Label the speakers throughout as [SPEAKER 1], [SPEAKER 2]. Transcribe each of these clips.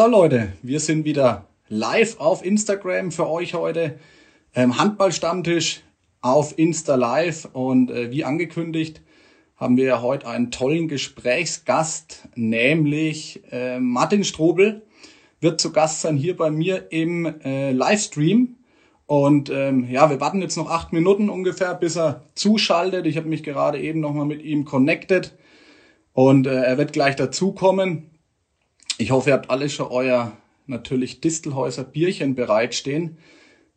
[SPEAKER 1] So Leute, wir sind wieder live auf Instagram für euch heute. Ähm, Handballstammtisch auf Insta Live und äh, wie angekündigt haben wir heute einen tollen Gesprächsgast, nämlich äh, Martin Strobel wird zu Gast sein hier bei mir im äh, Livestream. Und ähm, ja, wir warten jetzt noch acht Minuten ungefähr, bis er zuschaltet. Ich habe mich gerade eben nochmal mit ihm connected und äh, er wird gleich dazukommen. Ich hoffe, ihr habt alle schon euer natürlich Distelhäuser Bierchen bereitstehen,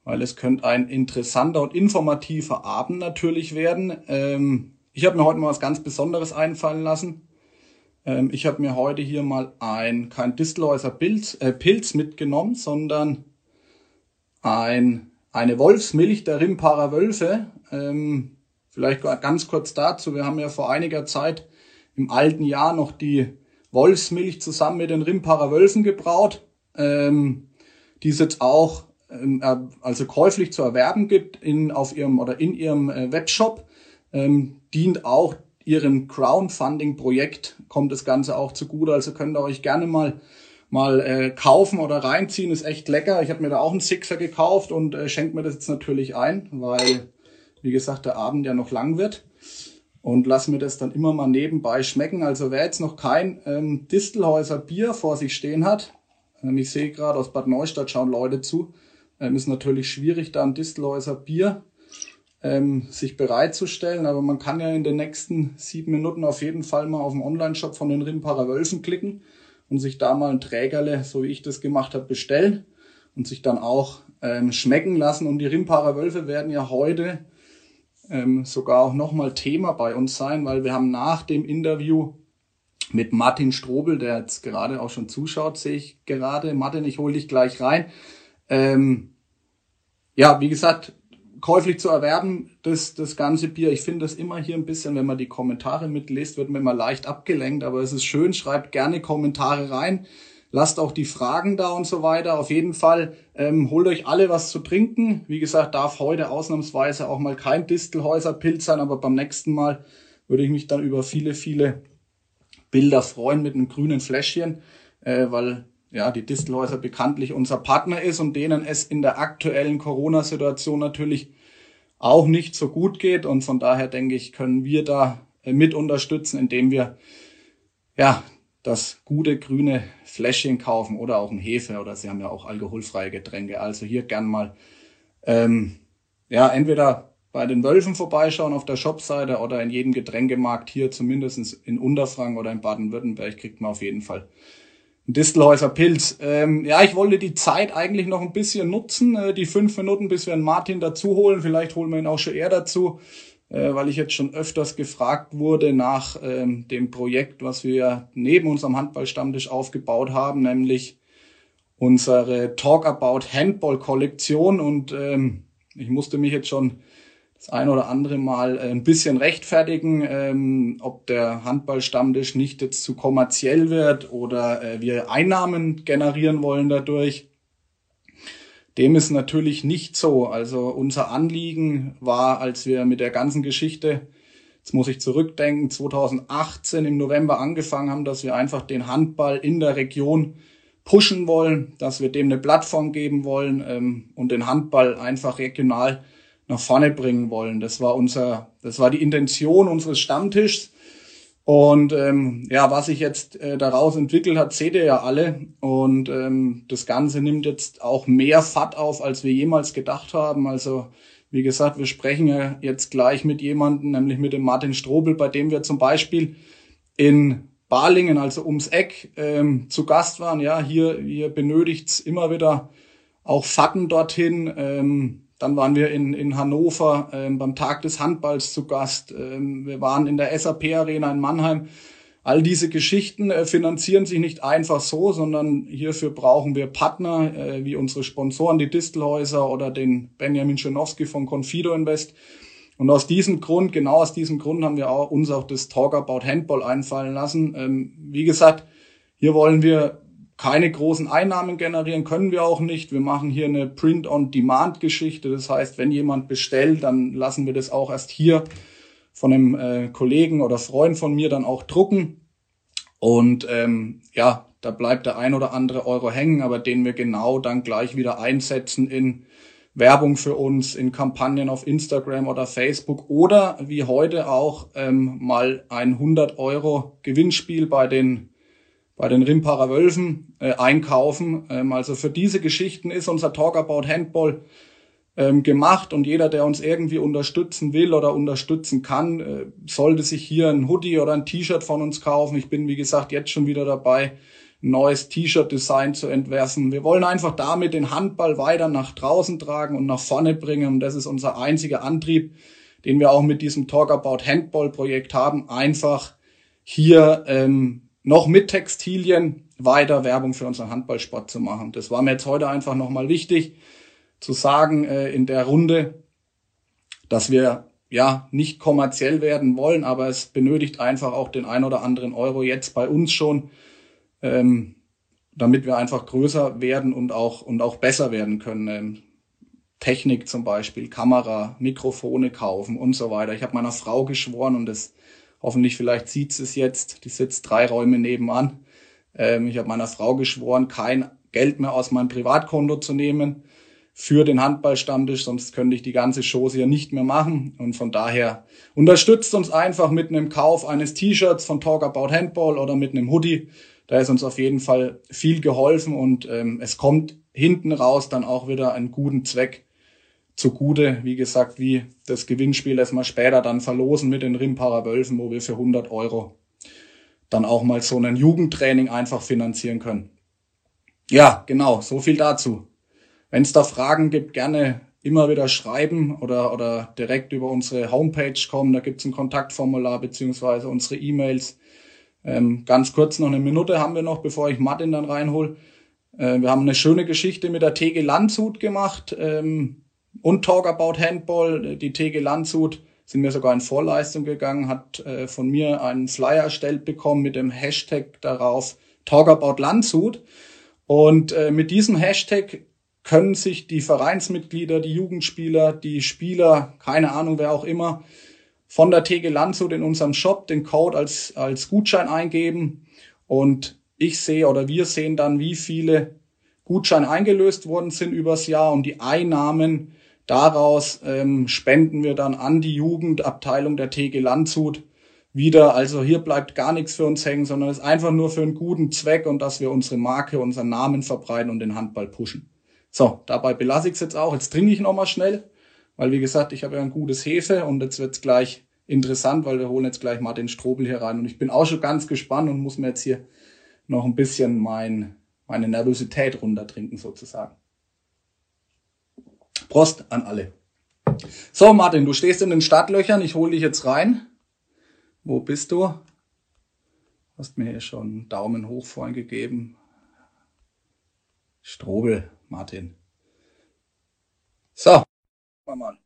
[SPEAKER 1] weil es könnte ein interessanter und informativer Abend natürlich werden. Ähm, ich habe mir heute mal was ganz Besonderes einfallen lassen. Ähm, ich habe mir heute hier mal ein kein Distelhäuser Pilz, äh, Pilz mitgenommen, sondern ein eine Wolfsmilch der Rimparer Wölfe. Ähm, vielleicht ganz kurz dazu. Wir haben ja vor einiger Zeit im alten Jahr noch die Wolfsmilch zusammen mit den Rimparer Wölfen gebraut, ähm, die es jetzt auch ähm, äh, also käuflich zu erwerben gibt in auf ihrem oder in ihrem äh, Webshop. Ähm, dient auch ihrem Crowdfunding-Projekt, kommt das Ganze auch zugute. Also könnt ihr euch gerne mal mal äh, kaufen oder reinziehen. Ist echt lecker. Ich habe mir da auch einen Sixer gekauft und äh, schenke mir das jetzt natürlich ein, weil, wie gesagt, der Abend ja noch lang wird und lass mir das dann immer mal nebenbei schmecken. Also wer jetzt noch kein ähm, Distelhäuser Bier vor sich stehen hat, ähm, ich sehe gerade aus Bad Neustadt schauen Leute zu, ähm, ist natürlich schwierig, da ein Distelhäuser Bier ähm, sich bereitzustellen, aber man kann ja in den nächsten sieben Minuten auf jeden Fall mal auf den Online-Shop von den Rimparer Wölfen klicken und sich da mal ein Trägerle, so wie ich das gemacht habe, bestellen und sich dann auch ähm, schmecken lassen. Und die Rimparer Wölfe werden ja heute ähm, sogar auch nochmal Thema bei uns sein, weil wir haben nach dem Interview mit Martin Strobel, der jetzt gerade auch schon zuschaut, sehe ich gerade. Martin, ich hole dich gleich rein. Ähm, ja, wie gesagt, käuflich zu erwerben, das, das ganze Bier. Ich finde das immer hier ein bisschen, wenn man die Kommentare mitliest, wird man immer leicht abgelenkt, aber es ist schön, schreibt gerne Kommentare rein. Lasst auch die Fragen da und so weiter. Auf jeden Fall ähm, holt euch alle was zu trinken. Wie gesagt, darf heute ausnahmsweise auch mal kein Distelhäuser Pilz sein, aber beim nächsten Mal würde ich mich dann über viele, viele Bilder freuen mit einem grünen Fläschchen, äh, weil ja die Distelhäuser bekanntlich unser Partner ist und denen es in der aktuellen Corona-Situation natürlich auch nicht so gut geht. Und von daher denke ich, können wir da äh, mit unterstützen, indem wir ja das gute grüne Fläschchen kaufen oder auch ein Hefe oder sie haben ja auch alkoholfreie Getränke. Also hier gern mal ähm, ja entweder bei den Wölfen vorbeischauen auf der Shopseite oder in jedem Getränkemarkt hier zumindest in Unterfranken oder in Baden-Württemberg kriegt man auf jeden Fall ein Distelhäuser Pilz. Ähm, ja, ich wollte die Zeit eigentlich noch ein bisschen nutzen, äh, die fünf Minuten, bis wir einen Martin dazu holen. Vielleicht holen wir ihn auch schon eher dazu äh, weil ich jetzt schon öfters gefragt wurde nach ähm, dem Projekt, was wir neben unserem Handballstammtisch aufgebaut haben, nämlich unsere Talk About Handball Kollektion und ähm, ich musste mich jetzt schon das ein oder andere Mal äh, ein bisschen rechtfertigen, ähm, ob der Handballstammtisch nicht jetzt zu kommerziell wird oder äh, wir Einnahmen generieren wollen dadurch. Dem ist natürlich nicht so. Also unser Anliegen war, als wir mit der ganzen Geschichte, jetzt muss ich zurückdenken, 2018 im November angefangen haben, dass wir einfach den Handball in der Region pushen wollen, dass wir dem eine Plattform geben wollen ähm, und den Handball einfach regional nach vorne bringen wollen. Das war unser, das war die Intention unseres Stammtischs. Und ähm, ja, was sich jetzt äh, daraus entwickelt hat, seht ihr ja alle. Und ähm, das Ganze nimmt jetzt auch mehr Fahrt auf, als wir jemals gedacht haben. Also wie gesagt, wir sprechen ja jetzt gleich mit jemandem, nämlich mit dem Martin Strobel, bei dem wir zum Beispiel in Balingen, also ums Eck, ähm, zu Gast waren. Ja, hier, hier benötigt's immer wieder auch Fahrten dorthin. Ähm, dann waren wir in, in Hannover ähm, beim Tag des Handballs zu Gast. Ähm, wir waren in der SAP-Arena in Mannheim. All diese Geschichten äh, finanzieren sich nicht einfach so, sondern hierfür brauchen wir Partner äh, wie unsere Sponsoren, die Distelhäuser oder den Benjamin Schenowski von Confido Invest. Und aus diesem Grund, genau aus diesem Grund haben wir auch, uns auch das Talk About Handball einfallen lassen. Ähm, wie gesagt, hier wollen wir keine großen Einnahmen generieren können wir auch nicht. Wir machen hier eine Print-on-Demand-Geschichte. Das heißt, wenn jemand bestellt, dann lassen wir das auch erst hier von einem äh, Kollegen oder Freund von mir dann auch drucken. Und ähm, ja, da bleibt der ein oder andere Euro hängen, aber den wir genau dann gleich wieder einsetzen in Werbung für uns, in Kampagnen auf Instagram oder Facebook oder wie heute auch ähm, mal ein 100 Euro Gewinnspiel bei den bei den Rimparer Wölfen äh, einkaufen. Ähm, also für diese Geschichten ist unser Talk About Handball ähm, gemacht und jeder, der uns irgendwie unterstützen will oder unterstützen kann, äh, sollte sich hier ein Hoodie oder ein T-Shirt von uns kaufen. Ich bin, wie gesagt, jetzt schon wieder dabei, ein neues T-Shirt-Design zu entwerfen. Wir wollen einfach damit den Handball weiter nach draußen tragen und nach vorne bringen. Und das ist unser einziger Antrieb, den wir auch mit diesem Talk About Handball Projekt haben. Einfach hier ähm, noch mit Textilien weiter Werbung für unseren Handballsport zu machen. Das war mir jetzt heute einfach nochmal wichtig zu sagen äh, in der Runde, dass wir ja nicht kommerziell werden wollen, aber es benötigt einfach auch den ein oder anderen Euro jetzt bei uns schon, ähm, damit wir einfach größer werden und auch und auch besser werden können. Ähm, Technik zum Beispiel, Kamera, Mikrofone kaufen und so weiter. Ich habe meiner Frau geschworen und das Hoffentlich vielleicht sieht sie es jetzt. Die sitzt drei Räume nebenan. Ähm, ich habe meiner Frau geschworen, kein Geld mehr aus meinem Privatkonto zu nehmen für den Handballstammtisch, sonst könnte ich die ganze Show hier nicht mehr machen. Und von daher unterstützt uns einfach mit einem Kauf eines T-Shirts von Talk About Handball oder mit einem Hoodie. Da ist uns auf jeden Fall viel geholfen und ähm, es kommt hinten raus dann auch wieder einen guten Zweck zugute, wie gesagt, wie das Gewinnspiel, das wir später dann verlosen mit den Rimparer Wölfen, wo wir für 100 Euro dann auch mal so ein Jugendtraining einfach finanzieren können. Ja, genau, so viel dazu. Wenn es da Fragen gibt, gerne immer wieder schreiben oder, oder direkt über unsere Homepage kommen. Da gibt's ein Kontaktformular beziehungsweise unsere E-Mails. Ähm, ganz kurz noch eine Minute haben wir noch, bevor ich Martin dann reinhol. Äh, wir haben eine schöne Geschichte mit der TG Landshut gemacht. Ähm, und Talk About Handball. Die TG Landshut sind mir sogar in Vorleistung gegangen, hat äh, von mir einen Flyer erstellt bekommen mit dem Hashtag darauf Talk About Landshut. Und äh, mit diesem Hashtag können sich die Vereinsmitglieder, die Jugendspieler, die Spieler, keine Ahnung, wer auch immer, von der TG Landshut in unserem Shop den Code als, als Gutschein eingeben. Und ich sehe oder wir sehen dann, wie viele Gutscheine eingelöst worden sind übers Jahr und die Einnahmen Daraus ähm, spenden wir dann an die Jugendabteilung der TG Landshut wieder. Also hier bleibt gar nichts für uns hängen, sondern es ist einfach nur für einen guten Zweck und dass wir unsere Marke, unseren Namen verbreiten und den Handball pushen. So, dabei belasse ich es jetzt auch. Jetzt trinke ich nochmal schnell, weil wie gesagt, ich habe ja ein gutes Hefe und jetzt wird's gleich interessant, weil wir holen jetzt gleich mal den Strobel hier rein und ich bin auch schon ganz gespannt und muss mir jetzt hier noch ein bisschen mein, meine Nervosität runtertrinken sozusagen. Prost an alle. So, Martin, du stehst in den Startlöchern. Ich hole dich jetzt rein. Wo bist du? Hast mir hier schon einen Daumen hoch vorhin gegeben. Strobel, Martin. So, mal.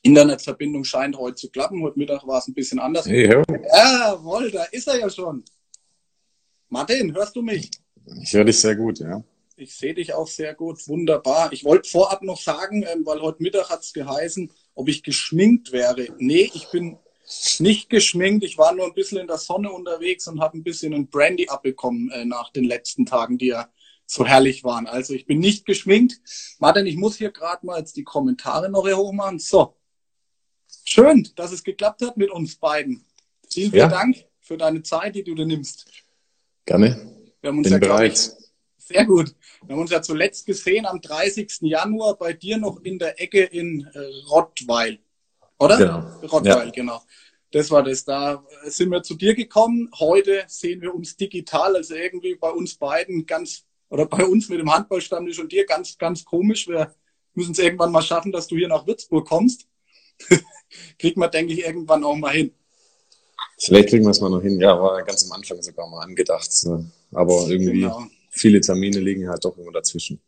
[SPEAKER 1] Internetverbindung scheint heute zu klappen. Heute Mittag war es ein bisschen anders. Hey, Jawohl, da ist er ja schon. Martin, hörst du mich?
[SPEAKER 2] Ich höre dich sehr gut, ja.
[SPEAKER 1] Ich sehe dich auch sehr gut. Wunderbar. Ich wollte vorab noch sagen, ähm, weil heute Mittag hat es geheißen, ob ich geschminkt wäre. Nee, ich bin nicht geschminkt. Ich war nur ein bisschen in der Sonne unterwegs und habe ein bisschen ein Brandy abbekommen äh, nach den letzten Tagen, die ja so herrlich waren. Also ich bin nicht geschminkt. Martin, ich muss hier gerade mal jetzt die Kommentare noch hier hochmachen. So. Schön, dass es geklappt hat mit uns beiden. Vielen, vielen ja. Dank für deine Zeit, die du dir nimmst.
[SPEAKER 2] Gerne.
[SPEAKER 1] Wir haben uns Bin ja, bereit. Sehr gut. Wir haben uns ja zuletzt gesehen am 30. Januar bei dir noch in der Ecke in äh, Rottweil. Oder? Genau. Rottweil, ja. genau. Das war das. Da sind wir zu dir gekommen. Heute sehen wir uns digital, also irgendwie bei uns beiden ganz, oder bei uns mit dem Handballstammtisch und dir ganz, ganz komisch. Wir müssen es irgendwann mal schaffen, dass du hier nach Würzburg kommst. Kriegt man, denke ich, irgendwann auch mal hin.
[SPEAKER 2] Vielleicht kriegen wir es mal noch hin. Ja, war ganz am Anfang sogar mal angedacht. Aber irgendwie. Genau viele Termine liegen halt doch immer dazwischen.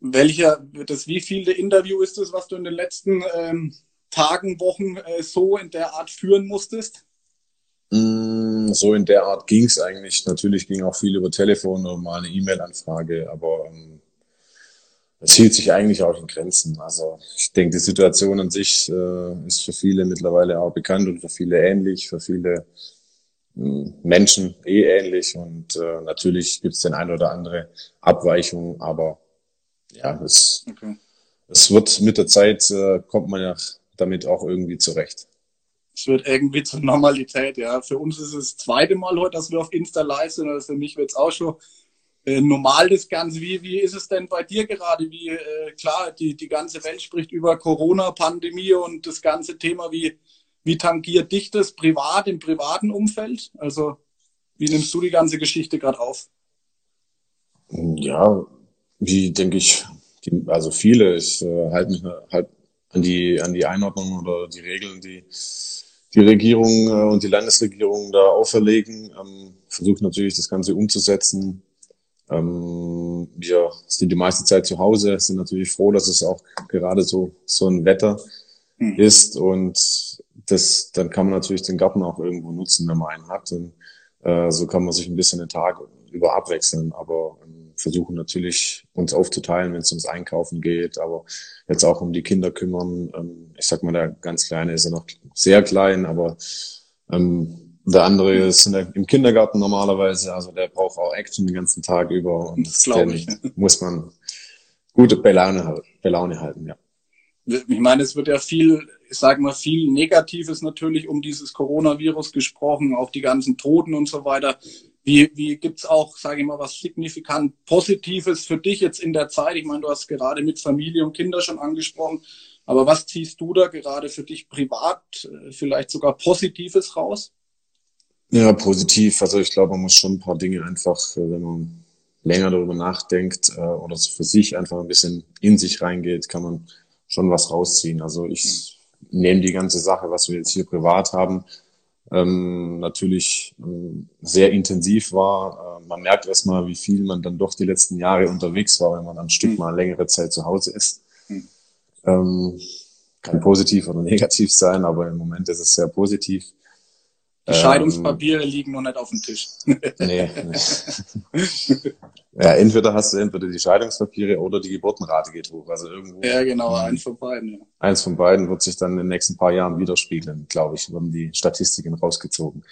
[SPEAKER 1] Welcher, das wievielte Interview ist es, was du in den letzten ähm, Tagen, Wochen äh, so in der Art führen musstest?
[SPEAKER 2] Mm, so in der Art ging es eigentlich. Natürlich ging auch viel über Telefon oder mal eine E-Mail-Anfrage, aber ähm, es hielt sich eigentlich auch in Grenzen. Also ich denke, die Situation an sich äh, ist für viele mittlerweile auch bekannt und für viele ähnlich. Für viele Menschen eh ähnlich und äh, natürlich gibt es den ein oder andere Abweichung, aber ja, es, okay. es wird mit der Zeit, äh, kommt man ja damit auch irgendwie zurecht.
[SPEAKER 1] Es wird irgendwie zur Normalität, ja. Für uns ist es das zweite Mal heute, dass wir auf Insta live sind, also für mich wird es auch schon äh, normal das Ganze. Wie, wie ist es denn bei dir gerade? Wie, äh, klar, die, die ganze Welt spricht über Corona-Pandemie und das ganze Thema, wie, wie tangiert dich das privat, im privaten Umfeld? Also, wie nimmst du die ganze Geschichte gerade auf?
[SPEAKER 2] Ja, wie denke ich, die, also viele, ich äh, halte mich halt an die, an die Einordnung oder die Regeln, die die Regierung äh, und die Landesregierung da auferlegen. Ähm, versucht natürlich das Ganze umzusetzen. Ähm, wir sind die meiste Zeit zu Hause, sind natürlich froh, dass es auch gerade so, so ein Wetter hm. ist und das, dann kann man natürlich den Garten auch irgendwo nutzen, wenn man einen hat. Und äh, so kann man sich ein bisschen den Tag über abwechseln, aber ähm, versuchen natürlich uns aufzuteilen, wenn es ums Einkaufen geht, aber jetzt auch um die Kinder kümmern. Ähm, ich sag mal, der ganz Kleine ist ja noch sehr klein, aber ähm, der andere ist im Kindergarten normalerweise, also der braucht auch Action den ganzen Tag über und das den ich. muss man gute Belaune, Belaune halten, ja.
[SPEAKER 1] Ich meine, es wird ja viel ich sage mal, viel Negatives natürlich um dieses Coronavirus gesprochen, auch die ganzen Toten und so weiter. Wie, wie gibt's auch, sage ich mal, was signifikant Positives für dich jetzt in der Zeit? Ich meine, du hast gerade mit Familie und Kinder schon angesprochen, aber was ziehst du da gerade für dich privat, äh, vielleicht sogar Positives raus?
[SPEAKER 2] Ja, positiv. Also ich glaube, man muss schon ein paar Dinge einfach, äh, wenn man länger darüber nachdenkt äh, oder für sich einfach ein bisschen in sich reingeht, kann man schon was rausziehen. Also ich nehmen die ganze Sache, was wir jetzt hier privat haben, ähm, natürlich ähm, sehr intensiv war. Äh, man merkt erstmal, wie viel man dann doch die letzten Jahre unterwegs war, wenn man ein Stück mhm. mal längere Zeit zu Hause ist. Mhm. Ähm, kann positiv oder negativ sein, aber im Moment ist es sehr positiv.
[SPEAKER 1] Die Scheidungspapiere ähm, liegen noch nicht auf dem Tisch. nee, nee.
[SPEAKER 2] ja, entweder hast du entweder die Scheidungspapiere oder die Geburtenrate geht hoch. Also irgendwo.
[SPEAKER 1] Ja, genau, eins von beiden. Ja.
[SPEAKER 2] Eins von beiden wird sich dann in den nächsten paar Jahren widerspiegeln, glaube ich, werden die Statistiken rausgezogen.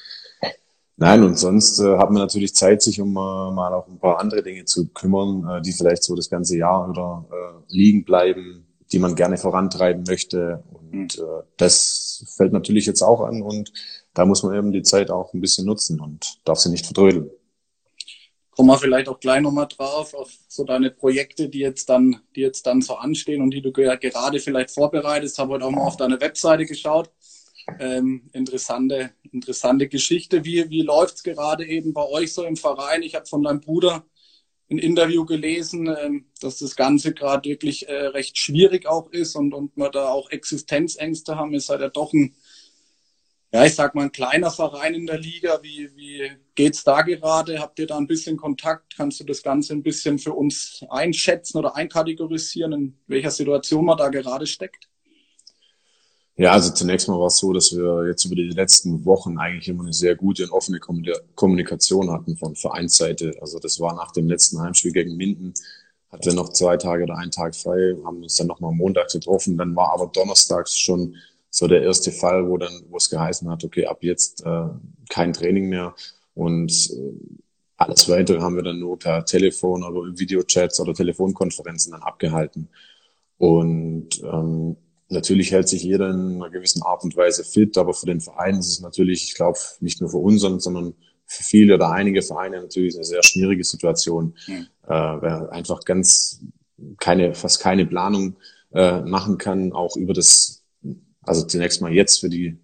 [SPEAKER 2] Nein, und sonst äh, hat man natürlich Zeit, sich um äh, mal auch ein paar andere Dinge zu kümmern, äh, die vielleicht so das ganze Jahr über äh, liegen bleiben, die man gerne vorantreiben möchte. Und äh, das fällt natürlich jetzt auch an und da muss man eben die Zeit auch ein bisschen nutzen und darf sie nicht verdrödeln.
[SPEAKER 1] Kommen wir vielleicht auch gleich nochmal drauf, auf so deine Projekte, die jetzt dann, die jetzt dann so anstehen und die du ja gerade vielleicht vorbereitest. Habe heute auch mal auf deine Webseite geschaut. Ähm, interessante, interessante Geschichte. Wie, wie läuft's gerade eben bei euch so im Verein? Ich habe von deinem Bruder ein Interview gelesen, ähm, dass das Ganze gerade wirklich äh, recht schwierig auch ist und, und wir da auch Existenzängste haben. Ihr seid ja doch ein ja, ich sag mal, ein kleiner Verein in der Liga. Wie, wie geht's da gerade? Habt ihr da ein bisschen Kontakt? Kannst du das Ganze ein bisschen für uns einschätzen oder einkategorisieren, in welcher Situation man da gerade steckt?
[SPEAKER 2] Ja, also zunächst mal war es so, dass wir jetzt über die letzten Wochen eigentlich immer eine sehr gute und offene Kommunikation hatten von Vereinsseite. Also das war nach dem letzten Heimspiel gegen Minden, hatten wir noch zwei Tage oder einen Tag frei, haben uns dann nochmal Montag getroffen. Dann war aber donnerstags schon so der erste Fall, wo dann, wo es geheißen hat, okay, ab jetzt äh, kein Training mehr und äh, alles weitere haben wir dann nur per Telefon oder Videochats oder Telefonkonferenzen dann abgehalten. Und ähm, natürlich hält sich jeder in einer gewissen Art und Weise fit, aber für den Verein ist es natürlich, ich glaube, nicht nur für unseren, sondern für viele oder einige Vereine natürlich eine sehr schwierige Situation, mhm. äh, wer einfach ganz keine, fast keine Planung äh, machen kann, auch über das also zunächst mal jetzt für die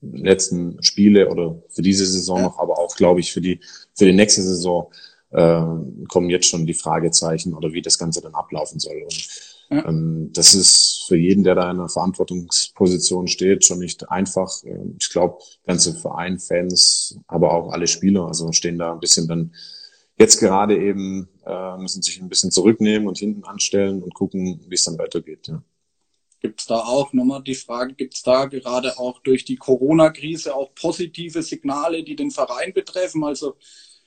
[SPEAKER 2] letzten Spiele oder für diese Saison noch, aber auch, glaube ich, für die, für die nächste Saison äh, kommen jetzt schon die Fragezeichen oder wie das Ganze dann ablaufen soll. Und ja. ähm, das ist für jeden, der da in einer Verantwortungsposition steht, schon nicht einfach. Ähm, ich glaube, ganze Verein, Fans, aber auch alle Spieler, also stehen da ein bisschen dann jetzt gerade eben, äh, müssen sich ein bisschen zurücknehmen und hinten anstellen und gucken, wie es dann weitergeht. Ja.
[SPEAKER 1] Gibt es da auch nochmal die Frage, gibt es da gerade auch durch die Corona-Krise auch positive Signale, die den Verein betreffen? Also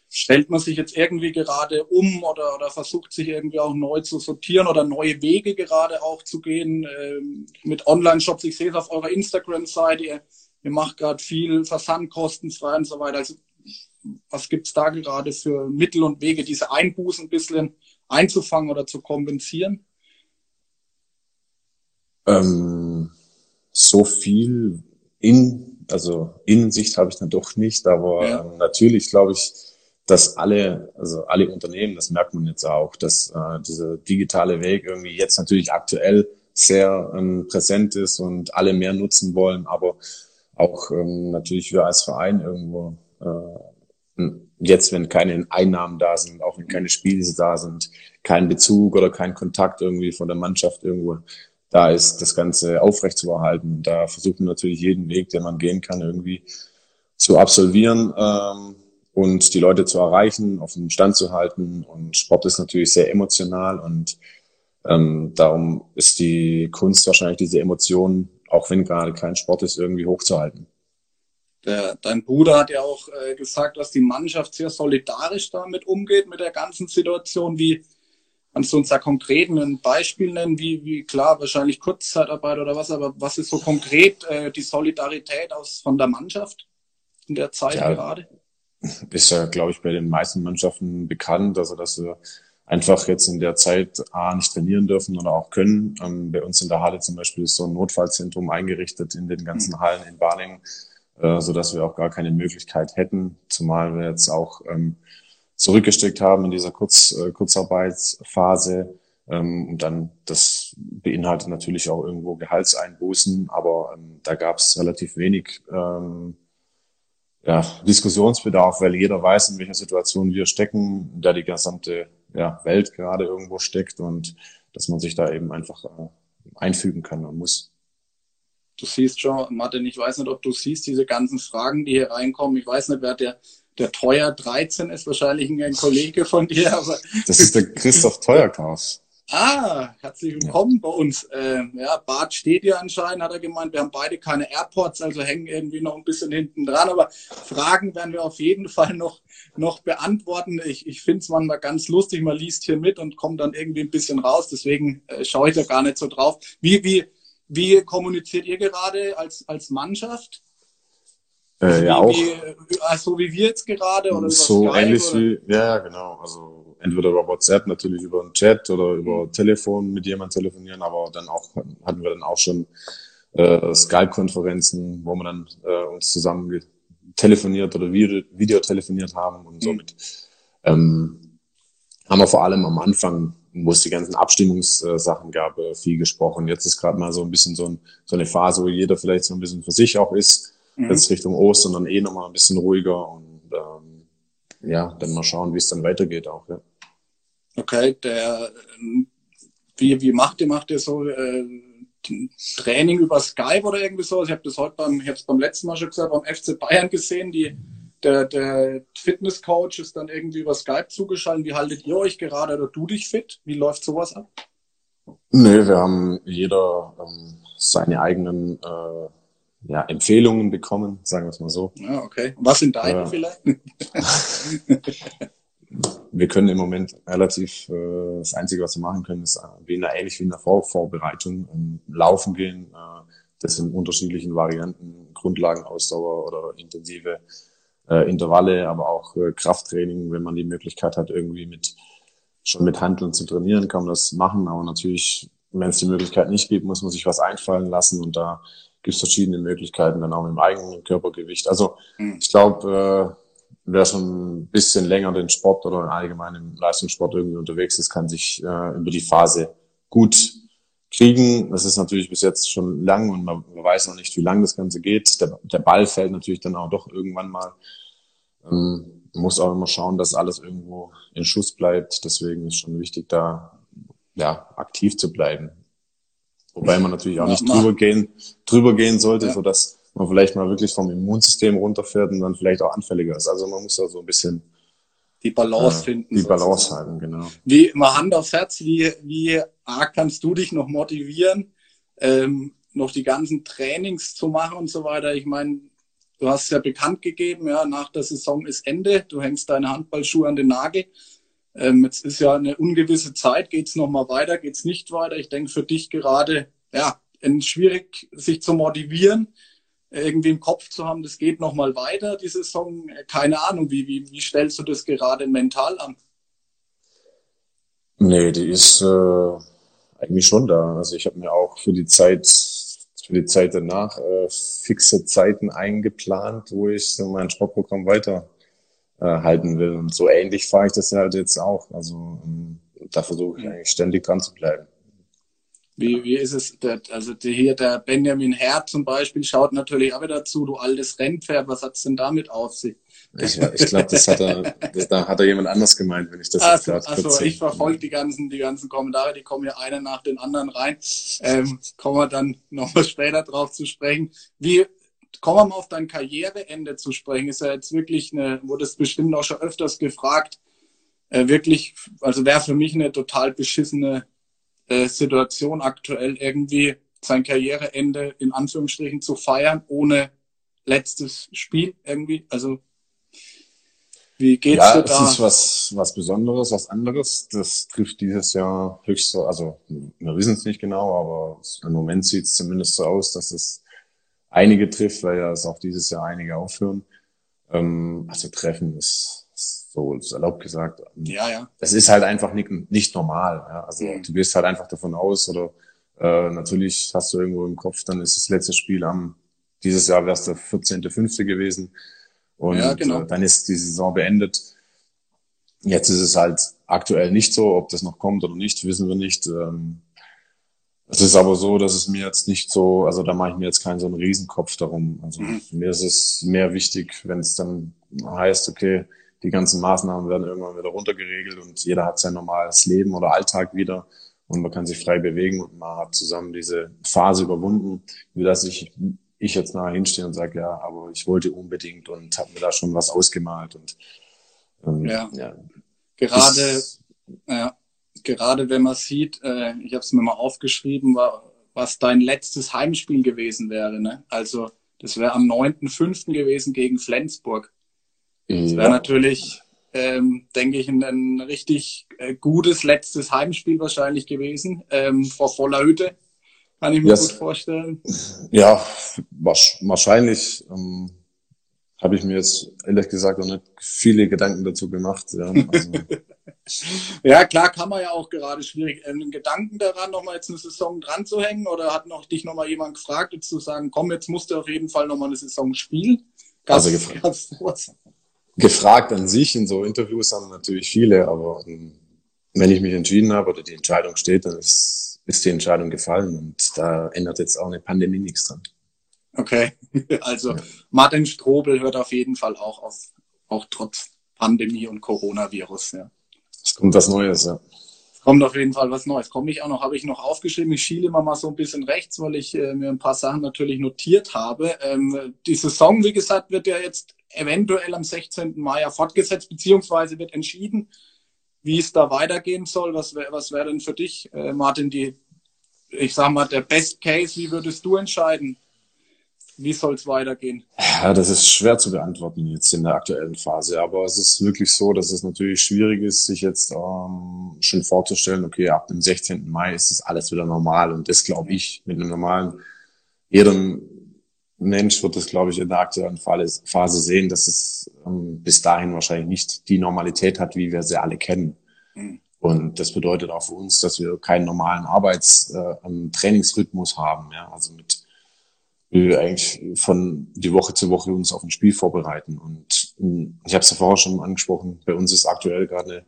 [SPEAKER 1] stellt man sich jetzt irgendwie gerade um oder, oder versucht sich irgendwie auch neu zu sortieren oder neue Wege gerade auch zu gehen ähm, mit Online-Shops? Ich sehe es auf eurer Instagram-Seite, ihr ihr macht gerade viel versandkostenfrei und so weiter. Also was gibt's da gerade für Mittel und Wege, diese Einbußen ein bisschen einzufangen oder zu kompensieren?
[SPEAKER 2] Ähm, so viel in, also Innensicht habe ich dann doch nicht, aber ja. ähm, natürlich glaube ich, dass alle, also alle Unternehmen, das merkt man jetzt auch, dass äh, dieser digitale Weg irgendwie jetzt natürlich aktuell sehr ähm, präsent ist und alle mehr nutzen wollen, aber auch ähm, natürlich wir als Verein irgendwo äh, jetzt, wenn keine Einnahmen da sind, auch wenn keine Spiele da sind, kein Bezug oder kein Kontakt irgendwie von der Mannschaft irgendwo da ist, das Ganze aufrechtzuerhalten. Da versuchen wir natürlich jeden Weg, den man gehen kann, irgendwie zu absolvieren ähm, und die Leute zu erreichen, auf dem Stand zu halten. Und Sport ist natürlich sehr emotional und ähm, darum ist die Kunst wahrscheinlich diese Emotionen, auch wenn gerade kein Sport ist, irgendwie hochzuhalten.
[SPEAKER 1] Der, dein Bruder hat ja auch äh, gesagt, dass die Mannschaft sehr solidarisch damit umgeht, mit der ganzen Situation. Wie kannst du uns da konkret ein Beispiel nennen, wie, wie klar, wahrscheinlich Kurzzeitarbeit oder was, aber was ist so konkret äh, die Solidarität aus von der Mannschaft in der Zeit ja, gerade?
[SPEAKER 2] Ist ja, glaube ich, bei den meisten Mannschaften bekannt, also dass wir einfach jetzt in der Zeit A, nicht trainieren dürfen oder auch können. Ähm, bei uns in der Halle zum Beispiel ist so ein Notfallzentrum eingerichtet in den ganzen Hallen in Balingen, äh, so dass wir auch gar keine Möglichkeit hätten, zumal wir jetzt auch ähm, zurückgesteckt haben in dieser Kurz, äh, Kurzarbeitsphase. Ähm, und dann, das beinhaltet natürlich auch irgendwo Gehaltseinbußen, aber ähm, da gab es relativ wenig ähm, ja, Diskussionsbedarf, weil jeder weiß, in welcher Situation wir stecken, da die gesamte ja, Welt gerade irgendwo steckt und dass man sich da eben einfach äh, einfügen kann und muss.
[SPEAKER 1] Du siehst schon, Martin, ich weiß nicht, ob du siehst diese ganzen Fragen, die hier reinkommen. Ich weiß nicht, wer der, der Teuer 13 ist, wahrscheinlich ein Kollege von dir. Aber
[SPEAKER 2] das ist der Christoph Teuerkauf.
[SPEAKER 1] Ah, herzlich willkommen ja. bei uns. Äh, ja, Bart steht ja anscheinend, hat er gemeint. Wir haben beide keine AirPods, also hängen irgendwie noch ein bisschen hinten dran. Aber Fragen werden wir auf jeden Fall noch, noch beantworten. Ich, ich finde es manchmal ganz lustig. Man liest hier mit und kommt dann irgendwie ein bisschen raus. Deswegen äh, schaue ich da gar nicht so drauf. Wie, wie, wie kommuniziert ihr gerade als, als Mannschaft?
[SPEAKER 2] Äh, ja, auch.
[SPEAKER 1] Wie, also wie wir jetzt gerade? Oder
[SPEAKER 2] so ähnlich oder? wie, ja, genau. Also entweder über WhatsApp, natürlich über einen Chat oder über mhm. Telefon mit jemandem telefonieren, aber dann auch hatten wir dann auch schon äh, Skype-Konferenzen, wo wir dann äh, uns zusammen telefoniert oder Video, Video telefoniert haben und mhm. somit ähm, haben wir vor allem am Anfang, wo es die ganzen Abstimmungssachen gab, äh, viel gesprochen. Jetzt ist gerade mal so ein bisschen so, ein, so eine Phase, wo jeder vielleicht so ein bisschen für sich auch ist. Mhm. Jetzt Richtung Ostern dann eh nochmal ein bisschen ruhiger und ähm, ja, dann mal schauen, wie es dann weitergeht auch. Ja.
[SPEAKER 1] Okay, der, wie, wie macht ihr, macht ihr so äh, Training über Skype oder irgendwie so? Also ich habe das heute beim, ich habe es beim letzten Mal schon gesagt, beim FC Bayern gesehen, die, der, der Fitnesscoach ist dann irgendwie über Skype zugeschaltet. Wie haltet ihr euch gerade oder du dich fit? Wie läuft sowas ab?
[SPEAKER 2] Nee, wir haben jeder ähm, seine eigenen äh, ja, Empfehlungen bekommen, sagen wir es mal so.
[SPEAKER 1] Ja, okay. Was sind deine äh, vielleicht?
[SPEAKER 2] wir können im Moment relativ, äh, das Einzige, was wir machen können, ist äh, wie in der, ähnlich wie in der Vor Vorbereitung, um laufen gehen, äh, das in unterschiedlichen Varianten, Grundlagenausdauer oder intensive äh, Intervalle, aber auch äh, Krafttraining, wenn man die Möglichkeit hat, irgendwie mit schon mit Handeln zu trainieren, kann man das machen, aber natürlich, wenn es die Möglichkeit nicht gibt, muss man sich was einfallen lassen und da gibt es verschiedene Möglichkeiten, dann auch mit dem eigenen Körpergewicht. Also hm. ich glaube, äh, wer schon ein bisschen länger den Sport oder allgemein im Leistungssport irgendwie unterwegs ist, kann sich äh, über die Phase gut kriegen. Das ist natürlich bis jetzt schon lang und man, man weiß noch nicht, wie lang das Ganze geht. Der, der, Ball fällt natürlich dann auch doch irgendwann mal. Ähm, man muss auch immer schauen, dass alles irgendwo in Schuss bleibt. Deswegen ist schon wichtig, da ja, aktiv zu bleiben. Wobei man natürlich auch nicht drüber gehen, drüber gehen sollte, ja. sodass man vielleicht mal wirklich vom Immunsystem runterfährt und dann vielleicht auch anfälliger ist. Also man muss da so ein bisschen
[SPEAKER 1] die Balance äh, finden.
[SPEAKER 2] Die Balance halten, genau.
[SPEAKER 1] Wie mal Hand aufs Herz, wie, wie arg kannst du dich noch motivieren, ähm, noch die ganzen Trainings zu machen und so weiter? Ich meine, du hast ja bekannt gegeben, ja, nach der Saison ist Ende, du hängst deine Handballschuhe an den Nagel. Ähm, jetzt ist ja eine ungewisse Zeit, geht's noch mal weiter, geht's nicht weiter? Ich denke für dich gerade, ja, schwierig, sich zu motivieren irgendwie im Kopf zu haben, das geht nochmal weiter, die Saison. Keine Ahnung, wie, wie, wie stellst du das gerade mental an?
[SPEAKER 2] Nee, die ist äh, eigentlich schon da. Also ich habe mir auch für die Zeit, für die Zeit danach äh, fixe Zeiten eingeplant, wo ich mein Sportprogramm weiter äh, halten will. Und so ähnlich fahre ich das halt jetzt auch. Also ähm, da versuche ich eigentlich ständig dran zu bleiben.
[SPEAKER 1] Wie, wie ist es, der, also der, hier der Benjamin Herd zum Beispiel schaut natürlich auch wieder zu, du altes Rennpferd, was hat's denn damit auf sich?
[SPEAKER 2] Ich, ich glaube, das hat er, das, da hat er jemand anders gemeint, wenn ich das
[SPEAKER 1] also, jetzt gerade Also ich verfolge die ganzen, die ganzen Kommentare, die kommen ja einer nach den anderen rein. Ähm, kommen wir dann nochmal später drauf zu sprechen. Wie, kommen wir mal auf dein Karriereende zu sprechen, ist ja jetzt wirklich eine, wurde es bestimmt auch schon öfters gefragt, äh, wirklich, also wäre für mich eine total beschissene äh, Situation aktuell irgendwie sein Karriereende in Anführungsstrichen zu feiern, ohne letztes Spiel irgendwie. Also wie geht's
[SPEAKER 2] ja,
[SPEAKER 1] dir da?
[SPEAKER 2] Ja, es ist was, was Besonderes, was anderes. Das trifft dieses Jahr höchst so, also wir wissen es nicht genau, aber im Moment sieht es zumindest so aus, dass es einige trifft, weil ja es auch dieses Jahr einige aufhören. Ähm, also Treffen ist so ist erlaubt gesagt.
[SPEAKER 1] Ja, ja.
[SPEAKER 2] Es ist halt einfach nicht, nicht normal. Ja? Also mhm. du gehst halt einfach davon aus oder äh, natürlich hast du irgendwo im Kopf, dann ist das letzte Spiel am, dieses Jahr wäre es der 14.5. gewesen und ja, genau. äh, dann ist die Saison beendet. Jetzt ist es halt aktuell nicht so, ob das noch kommt oder nicht, wissen wir nicht. Ähm, es ist aber so, dass es mir jetzt nicht so, also da mache ich mir jetzt keinen so einen Riesenkopf darum. Also mhm. mir ist es mehr wichtig, wenn es dann heißt, okay, die ganzen Maßnahmen werden irgendwann wieder runtergeregelt und jeder hat sein normales Leben oder Alltag wieder und man kann sich frei bewegen und man hat zusammen diese Phase überwunden, wie dass ich, ich jetzt nachher hinstehe und sage, ja, aber ich wollte unbedingt und habe mir da schon was ausgemalt und
[SPEAKER 1] ähm, ja. ja. Gerade, ja, gerade wenn man sieht, äh, ich habe es mir mal aufgeschrieben, war, was dein letztes Heimspiel gewesen wäre. Ne? Also das wäre am 9.5. gewesen gegen Flensburg. Das wäre natürlich, ähm, denke ich, ein, ein richtig äh, gutes letztes Heimspiel wahrscheinlich gewesen, ähm, vor voller Hütte. Kann ich mir yes. gut vorstellen.
[SPEAKER 2] Ja, wahrscheinlich. Ähm, habe ich mir jetzt ehrlich gesagt noch nicht viele Gedanken dazu gemacht. Ja, also.
[SPEAKER 1] ja klar, kann man ja auch gerade schwierig. Einen Gedanken daran, nochmal jetzt eine Saison dran zu hängen oder hat noch dich nochmal jemand gefragt, jetzt zu sagen, komm, jetzt musst du auf jeden Fall nochmal eine Saison spielen?
[SPEAKER 2] Gab's, also gefragt gefragt an sich in so Interviews haben natürlich viele, aber ähm, wenn ich mich entschieden habe oder die Entscheidung steht, dann ist, ist die Entscheidung gefallen und da ändert jetzt auch eine Pandemie nichts dran.
[SPEAKER 1] Okay, also ja. Martin Strobel hört auf jeden Fall auch auf, auch trotz Pandemie und Coronavirus, ja.
[SPEAKER 2] Es kommt was Neues, ja.
[SPEAKER 1] Es kommt auf jeden Fall was Neues. Komme ich auch noch, habe ich noch aufgeschrieben. Ich schiele immer mal so ein bisschen rechts, weil ich äh, mir ein paar Sachen natürlich notiert habe. Ähm, die Saison, wie gesagt, wird ja jetzt eventuell am 16. Mai ja fortgesetzt, beziehungsweise wird entschieden, wie es da weitergehen soll. Was wäre was wär denn für dich, äh, Martin, die, ich sag mal, der Best Case, wie würdest du entscheiden? Wie soll es weitergehen?
[SPEAKER 2] Ja, das ist schwer zu beantworten jetzt in der aktuellen Phase. Aber es ist wirklich so, dass es natürlich schwierig ist, sich jetzt ähm, schon vorzustellen, okay, ab dem 16. Mai ist das alles wieder normal. Und das glaube ich mit einem normalen, jedem Mensch wird es, glaube ich, in der aktuellen Phase sehen, dass es ähm, bis dahin wahrscheinlich nicht die Normalität hat, wie wir sie alle kennen. Mhm. Und das bedeutet auch für uns, dass wir keinen normalen Arbeits-, äh, Trainingsrhythmus haben. Ja? Also mit wir eigentlich von die Woche zu Woche uns auf ein Spiel vorbereiten. Und ähm, ich habe es ja vorher schon angesprochen, bei uns ist aktuell gerade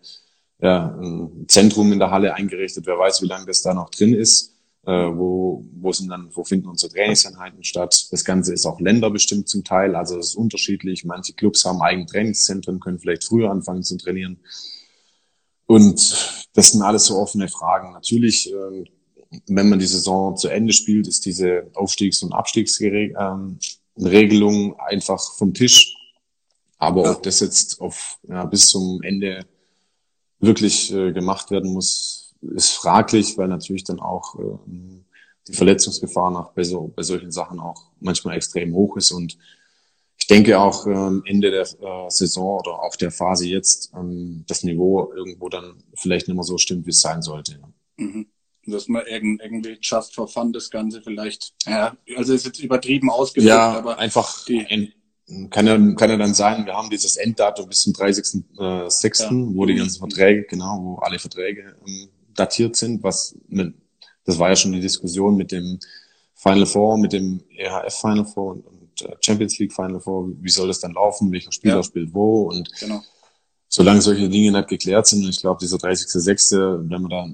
[SPEAKER 2] ja, ein Zentrum in der Halle eingerichtet. Wer weiß, wie lange das da noch drin ist äh, wo, wo sind dann, wo finden unsere Trainingseinheiten statt. Das Ganze ist auch länderbestimmt zum Teil, also es ist unterschiedlich. Manche Clubs haben eigene Trainingszentren, können vielleicht früher anfangen zu trainieren. Und das sind alles so offene Fragen. Natürlich, äh, wenn man die Saison zu Ende spielt, ist diese Aufstiegs- und Abstiegsregelung ähm, einfach vom Tisch. Aber ob das jetzt auf, ja, bis zum Ende wirklich äh, gemacht werden muss, ist fraglich, weil natürlich dann auch ähm, die Verletzungsgefahr nach bei, so, bei solchen Sachen auch manchmal extrem hoch ist. Und ich denke auch ähm, Ende der äh, Saison oder auch der Phase jetzt ähm, das Niveau irgendwo dann vielleicht nicht mehr so stimmt, wie es sein sollte.
[SPEAKER 1] Mhm. Dass man irgendwie just for fun das Ganze vielleicht, ja, also ist jetzt übertrieben ausgedrückt,
[SPEAKER 2] ja, aber einfach die, kann ja, kann ja dann sein, wir haben dieses Enddatum bis zum 30.06., äh, ja. wo die ganzen Verträge, genau, wo alle Verträge ähm, datiert sind, was mit, das war ja schon die Diskussion mit dem Final Four, mit dem EHF Final Four und, und äh, Champions League Final Four, wie soll das dann laufen, welcher Spieler ja. spielt wo und genau solange solche Dinge nicht geklärt sind, und ich glaube, dieser 30.06., wenn wir da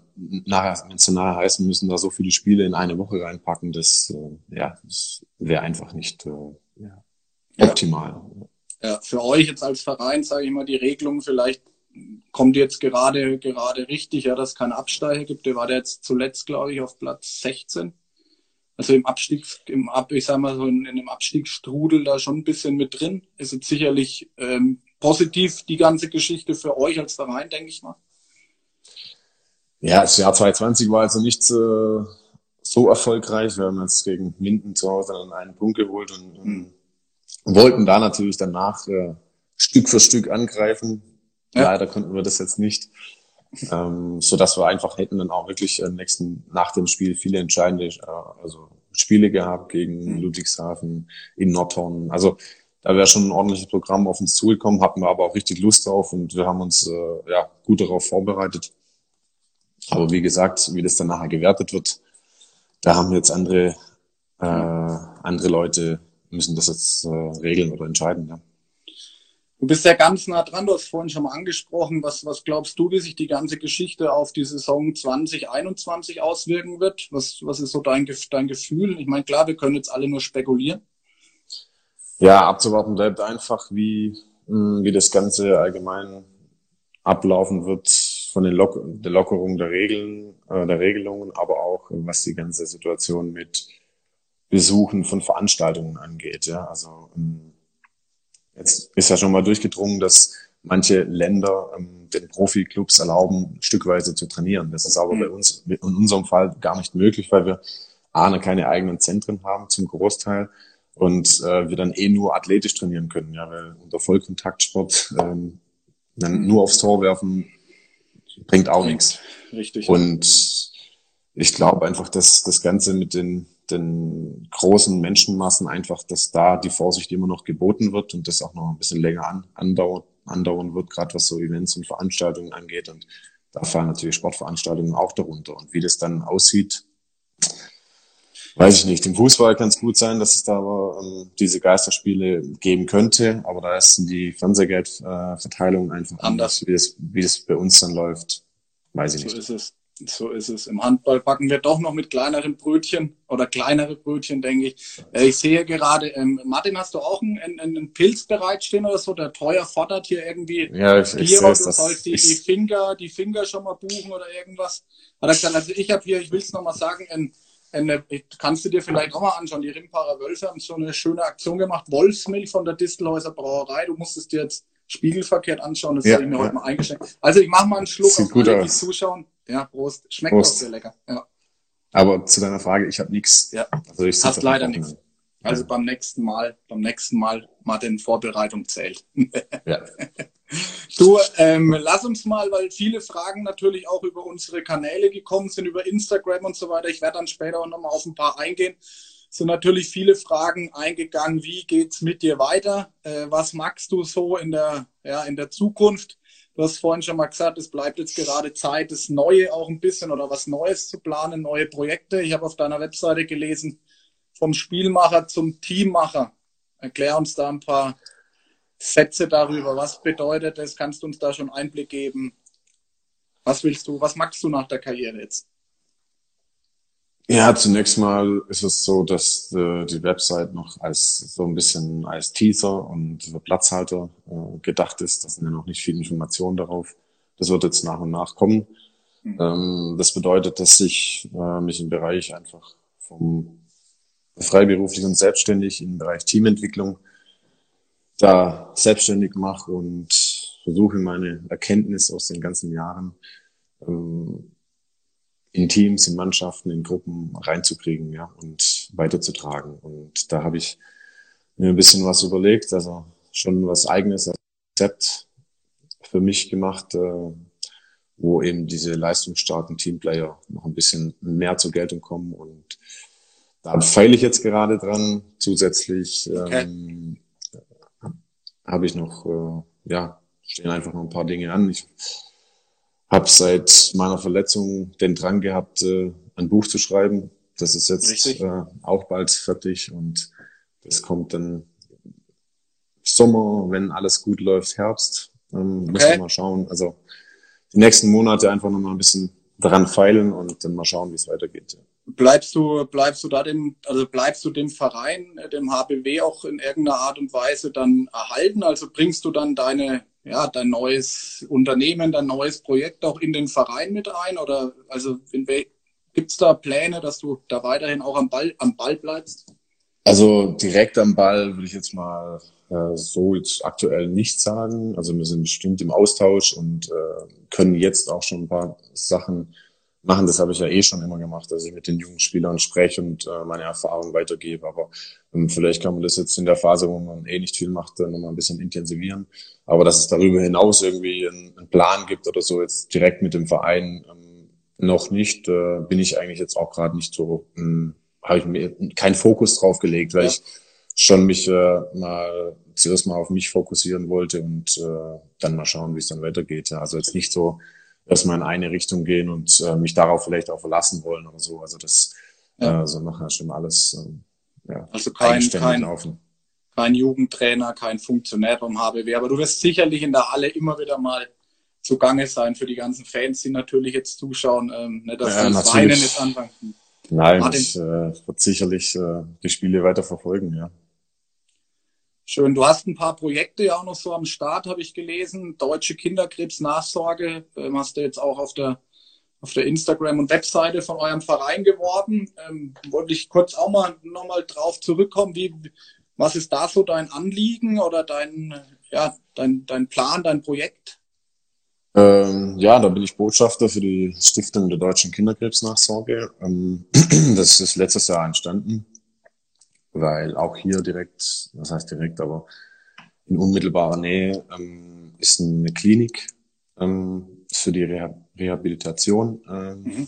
[SPEAKER 2] nachher, wenn es so nahe heißen müssen, da so viele Spiele in eine Woche reinpacken, das, äh, ja, das wäre einfach nicht äh, ja, optimal.
[SPEAKER 1] Ja, für euch jetzt als Verein, sage ich mal, die Regelung vielleicht kommt jetzt gerade gerade richtig, ja, dass es keinen Absteiger gibt. Der war jetzt zuletzt, glaube ich, auf Platz 16. Also im Abstieg, im Ab, ich sag mal so in, in dem Abstiegsstrudel da schon ein bisschen mit drin. Ist jetzt sicherlich ähm, positiv die ganze Geschichte für euch als Verein, denke ich mal.
[SPEAKER 2] Ja, das Jahr 2020 war also nicht äh, so erfolgreich. Wir haben jetzt gegen Minden zu Hause dann einen Punkt geholt und, und wollten da natürlich danach äh, Stück für Stück angreifen. Ja. Leider konnten wir das jetzt nicht. Ähm, so dass wir einfach hätten dann auch wirklich äh, nächsten, nach dem Spiel viele entscheidende äh, also Spiele gehabt gegen mhm. Ludwigshafen, in Nordhorn. Also da wäre schon ein ordentliches Programm auf uns zugekommen, hatten wir aber auch richtig Lust drauf und wir haben uns äh, ja gut darauf vorbereitet. Aber wie gesagt, wie das dann nachher gewertet wird, da haben jetzt andere äh, andere Leute müssen das jetzt äh, regeln oder entscheiden. Ja.
[SPEAKER 1] Du bist ja ganz nah dran, du hast vorhin schon mal angesprochen. Was, was glaubst du, wie sich die ganze Geschichte auf die Saison 2021 auswirken wird? Was, was ist so dein, dein Gefühl? Ich meine, klar, wir können jetzt alle nur spekulieren.
[SPEAKER 2] Ja, abzuwarten bleibt einfach, wie, hm, wie das Ganze allgemein ablaufen wird von den Lock der Lockerung der Regeln, äh, der Regelungen, aber auch was die ganze Situation mit Besuchen von Veranstaltungen angeht. Ja, also ähm, jetzt ist ja schon mal durchgedrungen, dass manche Länder ähm, den Profiklubs erlauben, stückweise zu trainieren. Das ist aber mhm. bei uns in unserem Fall gar nicht möglich, weil wir A, keine eigenen Zentren haben zum Großteil und äh, wir dann eh nur athletisch trainieren können, ja, weil unter Vollkontaktsport ähm, dann nur aufs Tor werfen bringt auch nichts.
[SPEAKER 1] Richtig.
[SPEAKER 2] Und ich glaube einfach, dass das Ganze mit den, den großen Menschenmassen einfach, dass da die Vorsicht immer noch geboten wird und das auch noch ein bisschen länger an, andauert, andauern wird, gerade was so Events und Veranstaltungen angeht. Und da fallen natürlich Sportveranstaltungen auch darunter. Und wie das dann aussieht, Weiß ich nicht. Im Fußball kann es gut sein, dass es da aber ähm, diese Geisterspiele geben könnte, aber da ist die Fernsehgeldverteilung äh, einfach anders, wie es, wie es bei uns dann läuft. Weiß ich
[SPEAKER 1] so
[SPEAKER 2] nicht.
[SPEAKER 1] Ist es. So ist es. Im Handball packen wir doch noch mit kleineren Brötchen oder kleinere Brötchen, denke ich. Äh, ich sehe gerade, ähm, Martin, hast du auch einen, einen Pilz bereitstehen oder so? Der teuer fordert hier irgendwie
[SPEAKER 2] ja, ich, ich
[SPEAKER 1] Bier, du sollst die, die Finger, die Finger schon mal buchen oder irgendwas. Hat er gesagt, also ich habe hier, ich will es nochmal sagen, ein eine, kannst du dir vielleicht auch mal anschauen. Die Rimparer Wölfe haben so eine schöne Aktion gemacht. Wolfsmilch von der Distelhäuser Brauerei. Du musstest dir jetzt spiegelverkehrt anschauen. Das ja, habe ich mir ja. heute mal eingeschenkt. Also ich mache mal einen Schluck
[SPEAKER 2] Sieht auf gut alle, die
[SPEAKER 1] zuschauen. Ja, Prost. Schmeckt Prost. auch sehr lecker. Ja.
[SPEAKER 2] Aber zu deiner Frage, ich habe nichts.
[SPEAKER 1] Ja. Also ich Hast leider nichts. Also beim nächsten Mal, beim nächsten Mal mal den Vorbereitung zählt.
[SPEAKER 2] ja.
[SPEAKER 1] Du, ähm, lass uns mal, weil viele Fragen natürlich auch über unsere Kanäle gekommen sind, über Instagram und so weiter. Ich werde dann später auch nochmal auf ein paar eingehen. Sind natürlich viele Fragen eingegangen. Wie geht's mit dir weiter? Äh, was magst du so in der, ja, in der Zukunft? Du hast vorhin schon mal gesagt, es bleibt jetzt gerade Zeit, das Neue auch ein bisschen oder was Neues zu planen, neue Projekte. Ich habe auf deiner Webseite gelesen, vom Spielmacher zum Teammacher. Erklär uns da ein paar Sätze darüber. Was bedeutet das? Kannst du uns da schon Einblick geben? Was willst du, was magst du nach der Karriere jetzt?
[SPEAKER 2] Ja, zunächst mal ist es so, dass äh, die Website noch als so ein bisschen als Teaser und Platzhalter äh, gedacht ist. Da sind ja noch nicht viele Informationen darauf. Das wird jetzt nach und nach kommen. Mhm. Ähm, das bedeutet, dass ich äh, mich im Bereich einfach vom freiberuflich und selbstständig im Bereich Teamentwicklung da selbstständig mache und versuche meine Erkenntnis aus den ganzen Jahren ähm, in Teams, in Mannschaften, in Gruppen reinzukriegen, ja, und weiterzutragen. Und da habe ich mir ein bisschen was überlegt, also schon was eigenes Rezept für mich gemacht, äh, wo eben diese leistungsstarken Teamplayer noch ein bisschen mehr zur Geltung kommen. Und da feile ich jetzt gerade dran. Zusätzlich okay. Habe ich noch, äh, ja, stehen einfach noch ein paar Dinge an. Ich habe seit meiner Verletzung den Drang gehabt, äh, ein Buch zu schreiben. Das ist jetzt äh, auch bald fertig und das kommt dann Sommer, wenn alles gut läuft, Herbst. Ähm, okay. Muss man mal schauen. Also die nächsten Monate einfach noch mal ein bisschen dran feilen und dann mal schauen, wie es weitergeht.
[SPEAKER 1] Bleibst du, bleibst du da dem, also bleibst du dem Verein, dem HBW auch in irgendeiner Art und Weise dann erhalten? Also bringst du dann deine, ja, dein neues Unternehmen, dein neues Projekt auch in den Verein mit ein? Oder also gibt es da Pläne, dass du da weiterhin auch am Ball, am Ball bleibst?
[SPEAKER 2] Also direkt am Ball würde ich jetzt mal äh, so jetzt aktuell nicht sagen. Also wir sind bestimmt im Austausch und äh, können jetzt auch schon ein paar Sachen machen. Das habe ich ja eh schon immer gemacht, dass ich mit den jungen Spielern spreche und äh, meine Erfahrungen weitergebe. Aber ähm, vielleicht kann man das jetzt in der Phase, wo man eh nicht viel macht, dann nochmal ein bisschen intensivieren. Aber dass es darüber hinaus irgendwie einen, einen Plan gibt oder so jetzt direkt mit dem Verein ähm, noch nicht, äh, bin ich eigentlich jetzt auch gerade nicht so ähm, habe ich mir keinen Fokus drauf gelegt, weil ja. ich schon mich äh, mal zuerst mal auf mich fokussieren wollte und äh, dann mal schauen, wie es dann weitergeht. Ja. Also jetzt nicht so erstmal in eine Richtung gehen und äh, mich darauf vielleicht auch verlassen wollen oder so. Also das ja. äh, so nachher schon alles äh, ja,
[SPEAKER 1] also kein, kein, laufen. Kein Jugendtrainer, kein Funktionär beim HBW, aber du wirst sicherlich in der Halle immer wieder mal zugange sein für die ganzen Fans, die natürlich jetzt zuschauen, ähm, nicht, dass ja, das Weinen jetzt anfangen.
[SPEAKER 2] Nein, Martin. ich äh, wird sicherlich äh, die Spiele weiter verfolgen, ja.
[SPEAKER 1] Schön. Du hast ein paar Projekte ja auch noch so am Start, habe ich gelesen. Deutsche Kinderkrebsnachsorge ähm, hast du jetzt auch auf der auf der Instagram und Webseite von eurem Verein geworden. Ähm, wollte ich kurz auch mal nochmal drauf zurückkommen. Wie, was ist da so dein Anliegen oder dein, ja, dein, dein Plan, dein Projekt?
[SPEAKER 2] Ähm, ja, da bin ich Botschafter für die Stiftung der Deutschen Kinderkrebsnachsorge. Ähm, das ist letztes Jahr entstanden, weil auch hier direkt, was heißt direkt, aber in unmittelbarer Nähe ähm, ist eine Klinik ähm, für die Reha Rehabilitation ähm, mhm.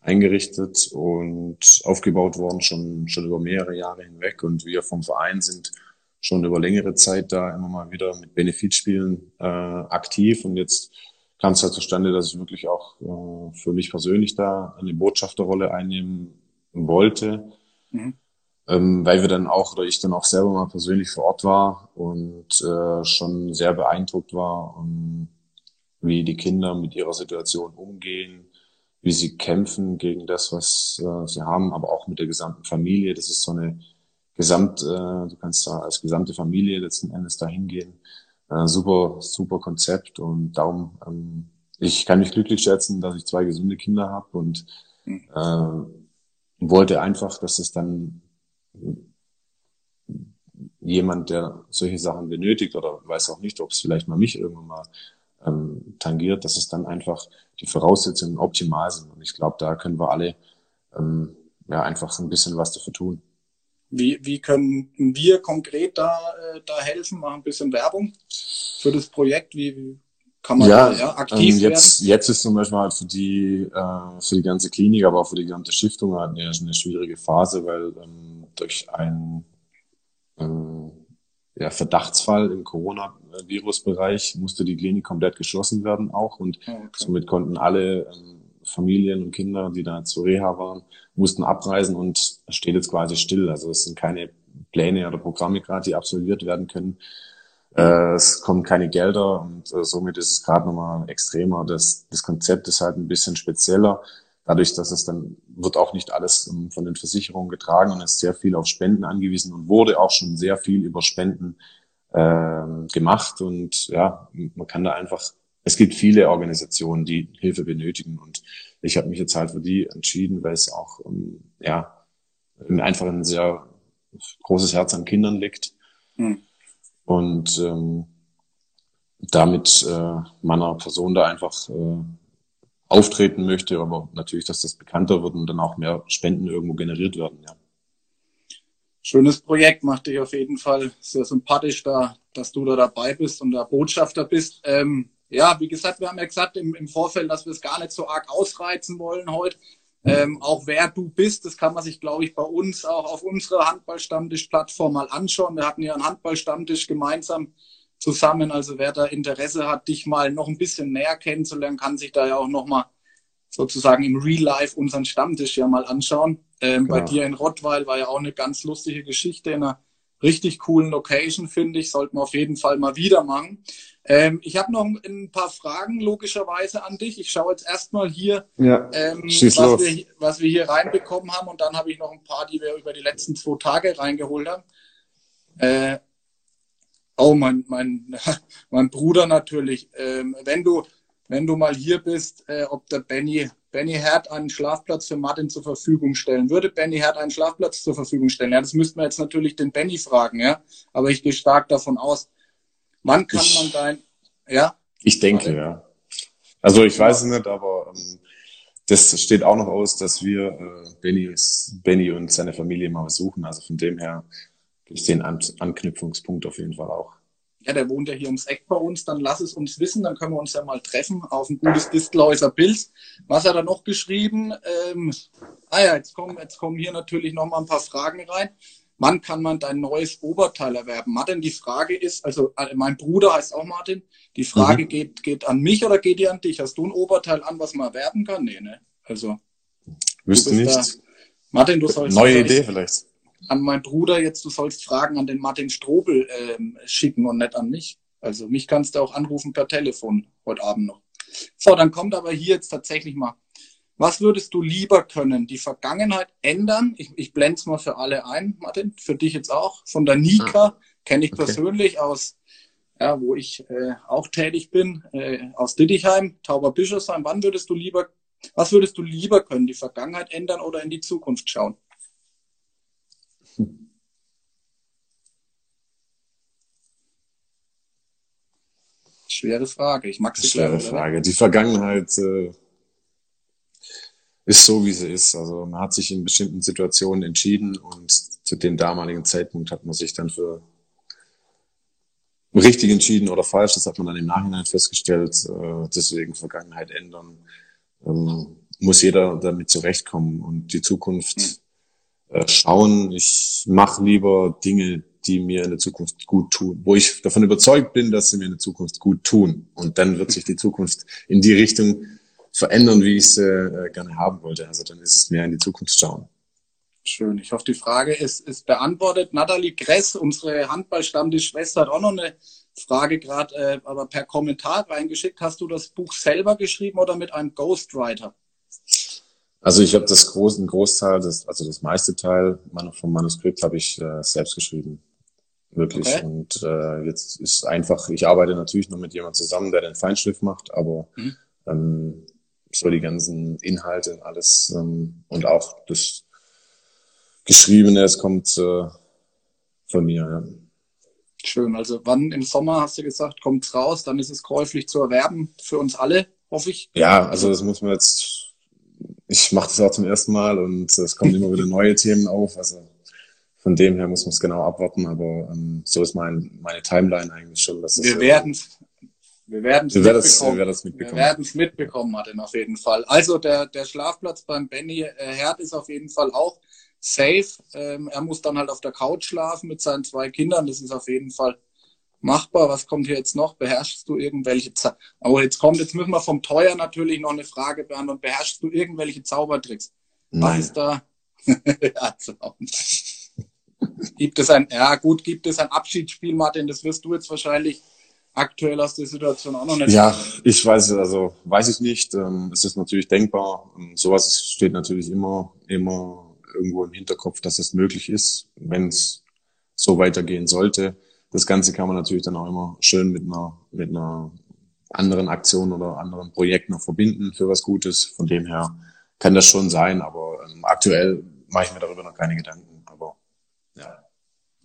[SPEAKER 2] eingerichtet und aufgebaut worden, schon, schon über mehrere Jahre hinweg. Und wir vom Verein sind schon über längere Zeit da immer mal wieder mit Benefitspielen äh, aktiv und jetzt kam es halt zustande, dass ich wirklich auch äh, für mich persönlich da eine Botschafterrolle einnehmen wollte, mhm. Ähm, weil wir dann auch oder ich dann auch selber mal persönlich vor Ort war und äh, schon sehr beeindruckt war, um, wie die Kinder mit ihrer Situation umgehen, wie sie kämpfen gegen das, was äh, sie haben, aber auch mit der gesamten Familie. Das ist so eine gesamt, äh, du kannst da als gesamte Familie letzten Endes da hingehen. Äh, super, super Konzept und darum, ähm, ich kann mich glücklich schätzen, dass ich zwei gesunde Kinder habe und äh, wollte einfach, dass es dann jemand, der solche Sachen benötigt oder weiß auch nicht, ob es vielleicht mal mich irgendwann mal ähm, tangiert, dass es dann einfach die Voraussetzungen optimal sind. Und ich glaube, da können wir alle ähm, ja einfach ein bisschen was dafür tun.
[SPEAKER 1] Wie, wie können wir konkret da, äh, da helfen? Machen ein bisschen Werbung für das Projekt. Wie, kann man
[SPEAKER 2] ja, da, ja aktiv ähm, jetzt, werden? Jetzt ist zum Beispiel halt für die, äh, für die ganze Klinik, aber auch für die gesamte Stiftung halt eine, eine schwierige Phase, weil ähm, durch einen ähm, ja, Verdachtsfall im Coronavirus-Bereich musste die Klinik komplett geschlossen werden auch und okay. somit konnten alle ähm, Familien und Kinder, die da zur Reha waren, mussten abreisen und steht jetzt quasi still. Also es sind keine Pläne oder Programme gerade, die absolviert werden können. Äh, es kommen keine Gelder und äh, somit ist es gerade nochmal extremer. Das, das Konzept ist halt ein bisschen spezieller. Dadurch, dass es dann wird auch nicht alles um, von den Versicherungen getragen und ist sehr viel auf Spenden angewiesen und wurde auch schon sehr viel über Spenden äh, gemacht. Und ja, man kann da einfach es gibt viele Organisationen, die Hilfe benötigen und ich habe mich jetzt halt für die entschieden, weil es auch um, ja einfach ein sehr großes Herz an Kindern liegt mhm. und ähm, damit äh, meiner Person da einfach äh, auftreten möchte, aber natürlich, dass das bekannter wird und dann auch mehr Spenden irgendwo generiert werden. Ja.
[SPEAKER 1] Schönes Projekt, macht dich auf jeden Fall sehr sympathisch da, dass du da dabei bist und der Botschafter bist. Ähm, ja, wie gesagt, wir haben ja gesagt im, im Vorfeld, dass wir es gar nicht so arg ausreizen wollen heute. Ähm, auch wer du bist, das kann man sich, glaube ich, bei uns auch auf unserer Handballstammtisch-Plattform mal anschauen. Wir hatten ja einen Handballstammtisch gemeinsam zusammen. Also wer da Interesse hat, dich mal noch ein bisschen näher kennenzulernen, kann sich da ja auch noch mal sozusagen im Real Life unseren Stammtisch ja mal anschauen. Ähm, genau. Bei dir in Rottweil war ja auch eine ganz lustige Geschichte in einer richtig coolen Location, finde ich. Sollten wir auf jeden Fall mal wieder machen. Ähm, ich habe noch ein paar Fragen logischerweise an dich. Ich schaue jetzt erstmal hier, ja, ähm, was, wir, was wir hier reinbekommen haben und dann habe ich noch ein paar, die wir über die letzten zwei Tage reingeholt haben. Äh, oh, mein, mein, mein Bruder natürlich. Ähm, wenn du wenn du mal hier bist, äh, ob der Benny, Benny Herd einen Schlafplatz für Martin zur Verfügung stellen würde. Benny Herd einen Schlafplatz zur Verfügung stellen. Ja, das müssten wir jetzt natürlich den Benny fragen, ja. Aber ich gehe stark davon aus. Wann kann ich, man dein, ja?
[SPEAKER 2] Ich denke, Martin? ja. Also ich weiß es nicht, aber ähm, das steht auch noch aus, dass wir äh, Benny, Benny und seine Familie mal besuchen. Also von dem her ich den An Anknüpfungspunkt auf jeden Fall auch
[SPEAKER 1] ja, der wohnt ja hier ums Eck bei uns, dann lass es uns wissen, dann können wir uns ja mal treffen auf ein gutes Distelhäuser Pilz. Was hat er noch geschrieben? Ähm, ah ja, jetzt kommen, jetzt kommen hier natürlich noch mal ein paar Fragen rein. Wann kann man dein neues Oberteil erwerben? Martin, die Frage ist, also äh, mein Bruder heißt auch Martin, die Frage mhm. geht, geht an mich oder geht die an dich? Hast du ein Oberteil an, was man erwerben kann? Nee, ne? Also.
[SPEAKER 2] Wüsste nicht. Da,
[SPEAKER 1] Martin, du sollst.
[SPEAKER 2] Neue Idee vielleicht
[SPEAKER 1] an meinen Bruder jetzt, du sollst Fragen an den Martin Strobel ähm, schicken und nicht an mich. Also mich kannst du auch anrufen per Telefon heute Abend noch. So, dann kommt aber hier jetzt tatsächlich mal. Was würdest du lieber können? Die Vergangenheit ändern? Ich, ich blende es mal für alle ein, Martin, für dich jetzt auch. Von der Nika ah, kenne ich okay. persönlich aus, ja, wo ich äh, auch tätig bin, äh, aus Dittichheim, Tauberbischofsheim. Wann würdest du lieber, was würdest du lieber können? Die Vergangenheit ändern oder in die Zukunft schauen? Schwere Frage. Ich mag sie
[SPEAKER 2] Schwere klar, Frage. Die Vergangenheit äh, ist so, wie sie ist. Also man hat sich in bestimmten Situationen entschieden und zu dem damaligen Zeitpunkt hat man sich dann für richtig entschieden oder falsch. Das hat man dann im Nachhinein festgestellt. Äh, deswegen Vergangenheit ändern. Ähm, muss jeder damit zurechtkommen und die Zukunft hm schauen. Ich mache lieber Dinge, die mir in der Zukunft gut tun, wo ich davon überzeugt bin, dass sie mir in der Zukunft gut tun. Und dann wird sich die Zukunft in die Richtung verändern, wie ich es äh, gerne haben wollte. Also dann ist es mehr in die Zukunft schauen.
[SPEAKER 1] Schön. Ich hoffe, die Frage ist, ist beantwortet. Nathalie Gress, unsere Handballstammtisch-Schwester, hat auch noch eine Frage gerade, äh, aber per Kommentar reingeschickt. Hast du das Buch selber geschrieben oder mit einem Ghostwriter?
[SPEAKER 2] Also ich habe das großen Großteil, das, also das meiste Teil vom Manuskript habe ich äh, selbst geschrieben. Wirklich. Okay. Und äh, jetzt ist einfach, ich arbeite natürlich nur mit jemandem zusammen, der den Feinschliff macht, aber mhm. ähm, so die ganzen Inhalte und alles ähm, und auch das Geschriebene, es kommt äh, von mir. Ja.
[SPEAKER 1] Schön. Also wann im Sommer hast du gesagt, kommt's raus, dann ist es käuflich zu erwerben für uns alle, hoffe ich.
[SPEAKER 2] Ja, also das muss man jetzt ich mache das auch zum ersten Mal und es kommen immer wieder neue Themen auf. Also von dem her muss man es genau abwarten, aber ähm, so ist mein, meine Timeline eigentlich schon.
[SPEAKER 1] Dass wir werden wir werden es mitbekommen. Wir mitbekommen. Wir werden es mitbekommen, Martin, auf jeden Fall. Also der, der Schlafplatz beim Benny äh, Herd ist auf jeden Fall auch safe. Ähm, er muss dann halt auf der Couch schlafen mit seinen zwei Kindern. Das ist auf jeden Fall machbar? Was kommt hier jetzt noch? Beherrschst du irgendwelche Za Oh, jetzt kommt, jetzt müssen wir vom Teuer natürlich noch eine Frage beantworten. Beherrschst du irgendwelche Zaubertricks? Nein. Was ist da? also, gibt es ein, ja gut, gibt es ein Abschiedsspiel, Martin? Das wirst du jetzt wahrscheinlich aktuell aus der Situation auch noch nicht.
[SPEAKER 2] Ja, ich weiß, also weiß ich nicht. Ähm, es ist natürlich denkbar. Ähm, sowas steht natürlich immer, immer irgendwo im Hinterkopf, dass es möglich ist, wenn es so weitergehen sollte das Ganze kann man natürlich dann auch immer schön mit einer, mit einer anderen Aktion oder anderen Projekt noch verbinden für was Gutes. Von dem her kann das schon sein, aber ähm, aktuell mache ich mir darüber noch keine Gedanken. Aber ja.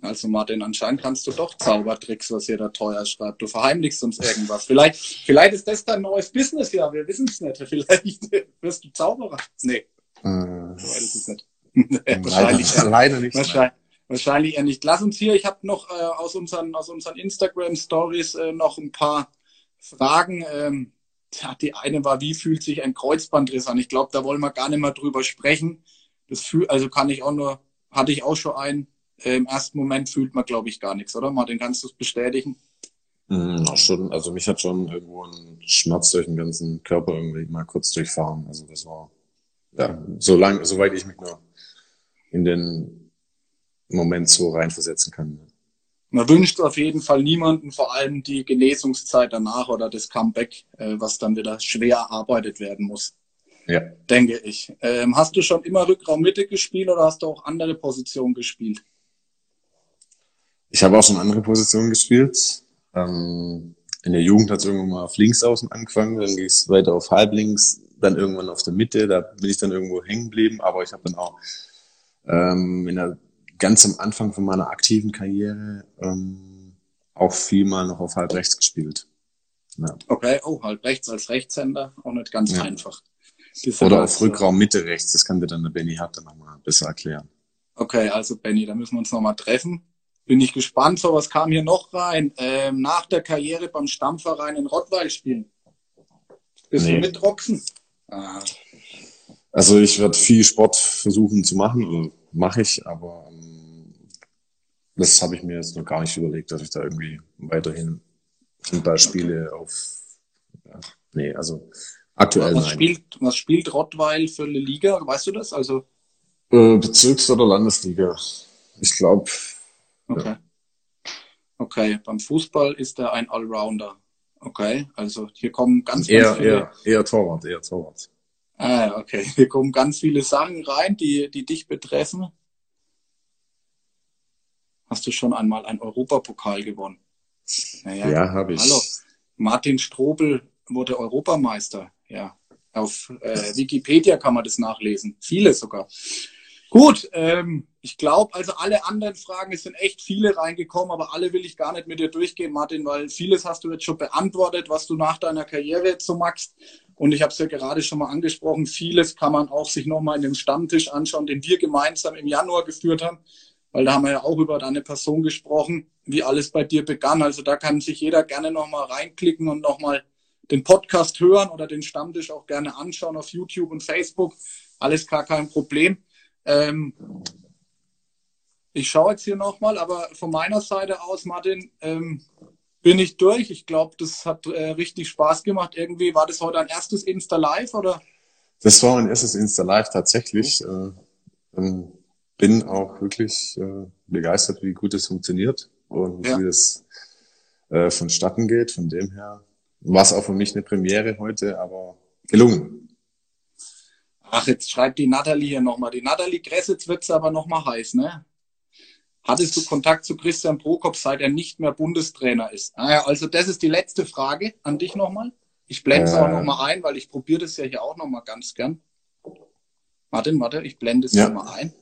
[SPEAKER 1] Also Martin, anscheinend kannst du doch Zaubertricks, was ihr da teuer schreibt. Du verheimlichst uns irgendwas. Vielleicht, vielleicht ist das dein neues Business, ja, wir wissen es nicht. Vielleicht wirst du Zauberer. Nee. Äh, so ist es nicht.
[SPEAKER 2] wahrscheinlich leider, leider nicht.
[SPEAKER 1] Wahrscheinlich, Wahrscheinlich eher nicht. Lass uns hier, ich habe noch äh, aus unseren, aus unseren Instagram Stories äh, noch ein paar Fragen. Ähm, ja, die eine war, wie fühlt sich ein Kreuzbandriss an? Ich glaube, da wollen wir gar nicht mehr drüber sprechen. Das fühl, also kann ich auch nur, hatte ich auch schon einen. Äh, Im ersten Moment fühlt man, glaube ich, gar nichts, oder? Martin, kannst du es bestätigen?
[SPEAKER 2] Mm, schon, also mich hat schon irgendwo ein Schmerz durch den ganzen Körper irgendwie mal kurz durchfahren. Also das war, ja, so lang, soweit ich mich nur in den Moment so reinversetzen kann.
[SPEAKER 1] Man wünscht auf jeden Fall niemanden, vor allem die Genesungszeit danach oder das Comeback, äh, was dann wieder schwer erarbeitet werden muss. Ja. Denke ich. Ähm, hast du schon immer Rückraum Mitte gespielt oder hast du auch andere Positionen gespielt?
[SPEAKER 2] Ich habe auch schon andere Positionen gespielt. Ähm, in der Jugend hat es irgendwann mal auf links außen angefangen, dann ging es weiter auf halblinks, dann irgendwann auf der Mitte, da bin ich dann irgendwo hängen geblieben, aber ich habe dann auch ähm, in der, ganz am Anfang von meiner aktiven Karriere ähm, auch viel mal noch auf halb rechts gespielt.
[SPEAKER 1] Ja. Okay, oh, halb rechts als Rechtshänder, auch nicht ganz ja. einfach.
[SPEAKER 2] Oder auf Rückraum Mitte rechts, das kann dir dann der Benny Hart dann nochmal besser erklären.
[SPEAKER 1] Okay, also Benny, da müssen wir uns nochmal treffen. Bin ich gespannt, so was kam hier noch rein. Ähm, nach der Karriere beim Stammverein in Rottweil spielen. Bist nee. du mit Roxen?
[SPEAKER 2] Ah. Also ich werde viel Sport versuchen zu machen, oder mache ich, aber das habe ich mir jetzt noch gar nicht überlegt, dass ich da irgendwie weiterhin Fußball spiele auf. Ja, nee, also aktuell.
[SPEAKER 1] Was nein. spielt, was spielt Rottweil für eine Liga? Weißt du das? Also
[SPEAKER 2] äh, Bezirks- oder Landesliga. Ich glaube.
[SPEAKER 1] Okay. Ja. Okay, beim Fußball ist er ein Allrounder. Okay, also hier kommen ganz,
[SPEAKER 2] eher, ganz viele. Eher, eher Torwart, eher Torwart.
[SPEAKER 1] Ah, okay. Hier kommen ganz viele Sachen rein, die, die dich betreffen. Hast du schon einmal einen Europapokal gewonnen?
[SPEAKER 2] Naja, ja, habe ich. Hallo.
[SPEAKER 1] Martin Strobel wurde Europameister. Ja. Auf äh, Wikipedia kann man das nachlesen. Viele sogar. Gut, ähm, ich glaube, also alle anderen Fragen, es sind echt viele reingekommen, aber alle will ich gar nicht mit dir durchgehen, Martin, weil vieles hast du jetzt schon beantwortet, was du nach deiner Karriere jetzt so magst. Und ich habe es ja gerade schon mal angesprochen, vieles kann man auch sich nochmal in den Stammtisch anschauen, den wir gemeinsam im Januar geführt haben, weil da haben wir ja auch über deine Person gesprochen, wie alles bei dir begann. Also da kann sich jeder gerne nochmal reinklicken und nochmal den Podcast hören oder den Stammtisch auch gerne anschauen auf YouTube und Facebook. Alles gar kein Problem. Ähm, ich schaue jetzt hier nochmal, aber von meiner Seite aus, Martin, ähm, bin ich durch. Ich glaube, das hat äh, richtig Spaß gemacht. Irgendwie war das heute ein erstes Insta Live oder?
[SPEAKER 2] Das war ein erstes Insta Live tatsächlich. Äh, bin auch wirklich äh, begeistert, wie gut es funktioniert und ja. wie es äh, vonstatten geht. Von dem her war es auch für mich eine Premiere heute, aber gelungen.
[SPEAKER 1] Ach, jetzt schreibt die Nathalie hier nochmal. Die Nathalie Gressitz wird's aber nochmal heiß, ne? Hattest du Kontakt zu Christian Prokop, seit er nicht mehr Bundestrainer ist? Naja, ah also das ist die letzte Frage an dich nochmal. Ich blende es äh, auch nochmal ein, weil ich probiere das ja hier auch nochmal ganz gern. Martin, warte, ich blende es ja. nochmal ein,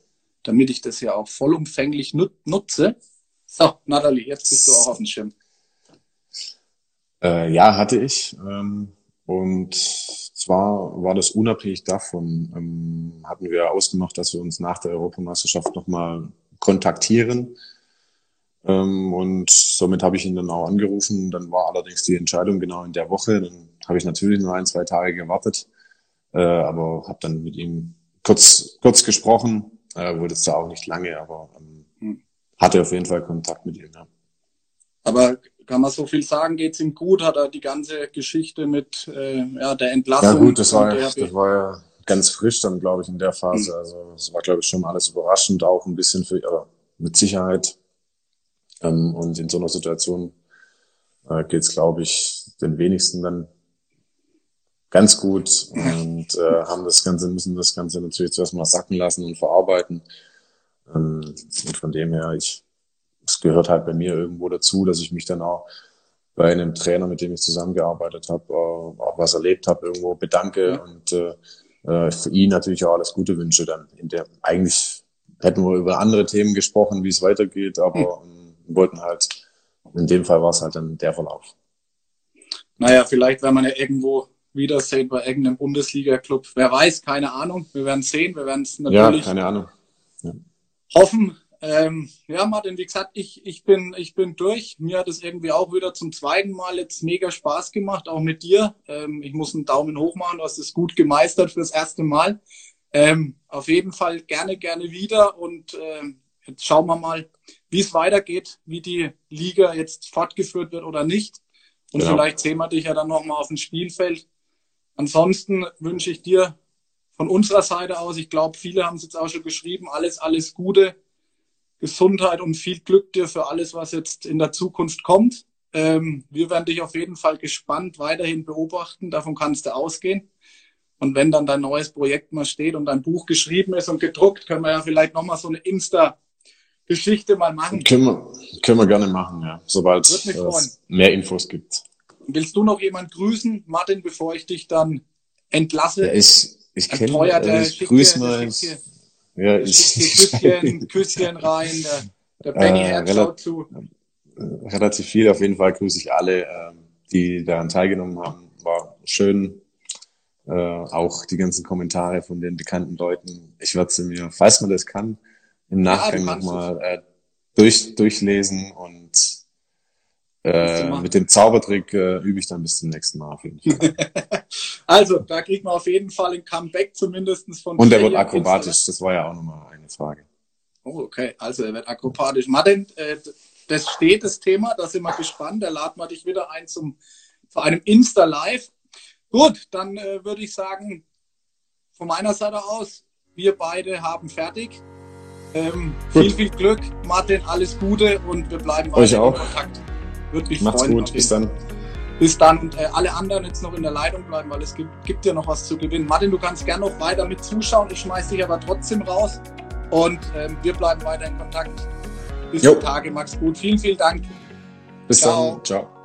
[SPEAKER 1] damit ich das ja auch vollumfänglich nut nutze. So, Nathalie, jetzt bist du auch auf dem Schirm.
[SPEAKER 2] Äh, ja, hatte ich. Ähm, und zwar war das unabhängig davon, ähm, hatten wir ausgemacht, dass wir uns nach der Europameisterschaft nochmal kontaktieren. Ähm, und somit habe ich ihn dann auch angerufen. Dann war allerdings die Entscheidung genau in der Woche. Dann habe ich natürlich nur ein, zwei Tage gewartet, äh, aber habe dann mit ihm kurz, kurz gesprochen. Äh, wurde es da auch nicht lange, aber ähm, hm. hatte auf jeden Fall Kontakt mit ihm. Ja.
[SPEAKER 1] Aber kann man so viel sagen, geht's ihm gut? Hat er die ganze Geschichte mit äh, ja, der Entlassung?
[SPEAKER 2] Ja gut, das war, das war ja ganz frisch dann, glaube ich, in der Phase. Mhm. Also es war, glaube ich, schon alles überraschend, auch ein bisschen für, äh, mit Sicherheit. Ähm, und in so einer Situation äh, geht es, glaube ich, den wenigsten dann ganz gut und äh, haben das Ganze, müssen das Ganze natürlich zuerst mal sacken lassen und verarbeiten. Ähm, und von dem her, ich, es gehört halt bei mir irgendwo dazu, dass ich mich dann auch bei einem Trainer, mit dem ich zusammengearbeitet habe, äh, auch was erlebt habe, irgendwo bedanke ja. und äh, äh, für ihn natürlich auch alles Gute wünsche dann. In der, eigentlich hätten wir über andere Themen gesprochen, wie es weitergeht, aber mhm. wollten halt, in dem Fall war es halt dann der Verlauf.
[SPEAKER 1] Naja, vielleicht werden wir ja irgendwo wiedersehen bei irgendeinem Bundesliga-Club. Wer weiß, keine Ahnung. Wir werden sehen. Wir werden es natürlich
[SPEAKER 2] ja, keine Ahnung. Ja.
[SPEAKER 1] hoffen. Ähm, ja, Martin, wie gesagt, ich, ich, bin, ich bin durch. Mir hat es irgendwie auch wieder zum zweiten Mal jetzt mega Spaß gemacht, auch mit dir. Ähm, ich muss einen Daumen hoch machen, du hast es gut gemeistert fürs erste Mal. Ähm, auf jeden Fall gerne, gerne wieder und äh, jetzt schauen wir mal, wie es weitergeht, wie die Liga jetzt fortgeführt wird oder nicht. Und genau. vielleicht sehen wir dich ja dann nochmal auf dem Spielfeld. Ansonsten wünsche ich dir von unserer Seite aus, ich glaube, viele haben es jetzt auch schon geschrieben, alles, alles Gute, Gesundheit und viel Glück dir für alles, was jetzt in der Zukunft kommt. Ähm, wir werden dich auf jeden Fall gespannt weiterhin beobachten, davon kannst du ausgehen. Und wenn dann dein neues Projekt mal steht und dein Buch geschrieben ist und gedruckt, können wir ja vielleicht nochmal so eine Insta-Geschichte mal machen.
[SPEAKER 2] Können wir, können wir gerne machen, ja, sobald es mehr Infos gibt.
[SPEAKER 1] Willst du noch jemand grüßen, Martin, bevor ich dich dann entlasse?
[SPEAKER 2] Ja, ich ich kenne, äh, ich grüße mal.
[SPEAKER 1] Ja, ich. Küsschen, Küsschen rein. Der, der Benny äh, Herz schaut zu.
[SPEAKER 2] Relativ viel, auf jeden Fall grüße ich alle, äh, die daran teilgenommen haben. War schön. Äh, auch die ganzen Kommentare von den bekannten Leuten. Ich werde sie mir, falls man das kann, im Nachgang ja, nochmal äh, durch, durchlesen und äh, mit dem Zaubertrick äh, übe ich dann bis zum nächsten Mal
[SPEAKER 1] also, da kriegt man auf jeden Fall ein Comeback zumindest von.
[SPEAKER 2] Und er wird akrobatisch, das war ja auch nochmal eine Frage.
[SPEAKER 1] Oh, okay, also er wird akrobatisch. Martin, äh, das steht das Thema, da sind wir gespannt. Da laden wir dich wieder ein zum, zu einem Insta-Live. Gut, dann äh, würde ich sagen, von meiner Seite aus, wir beide haben fertig. Ähm, viel, viel Glück, Martin, alles Gute und wir bleiben
[SPEAKER 2] weiter in Kontakt.
[SPEAKER 1] Würde mich
[SPEAKER 2] Macht's
[SPEAKER 1] freuen.
[SPEAKER 2] gut, bis dann.
[SPEAKER 1] Bis dann äh, alle anderen jetzt noch in der Leitung bleiben, weil es gibt, gibt ja noch was zu gewinnen. Martin, du kannst gerne noch weiter mit zuschauen. Ich schmeiß dich aber trotzdem raus. Und ähm, wir bleiben weiter in Kontakt. Bis jo. die Tage. Max gut. Vielen, vielen Dank.
[SPEAKER 2] Bis Ciao. dann. Ciao.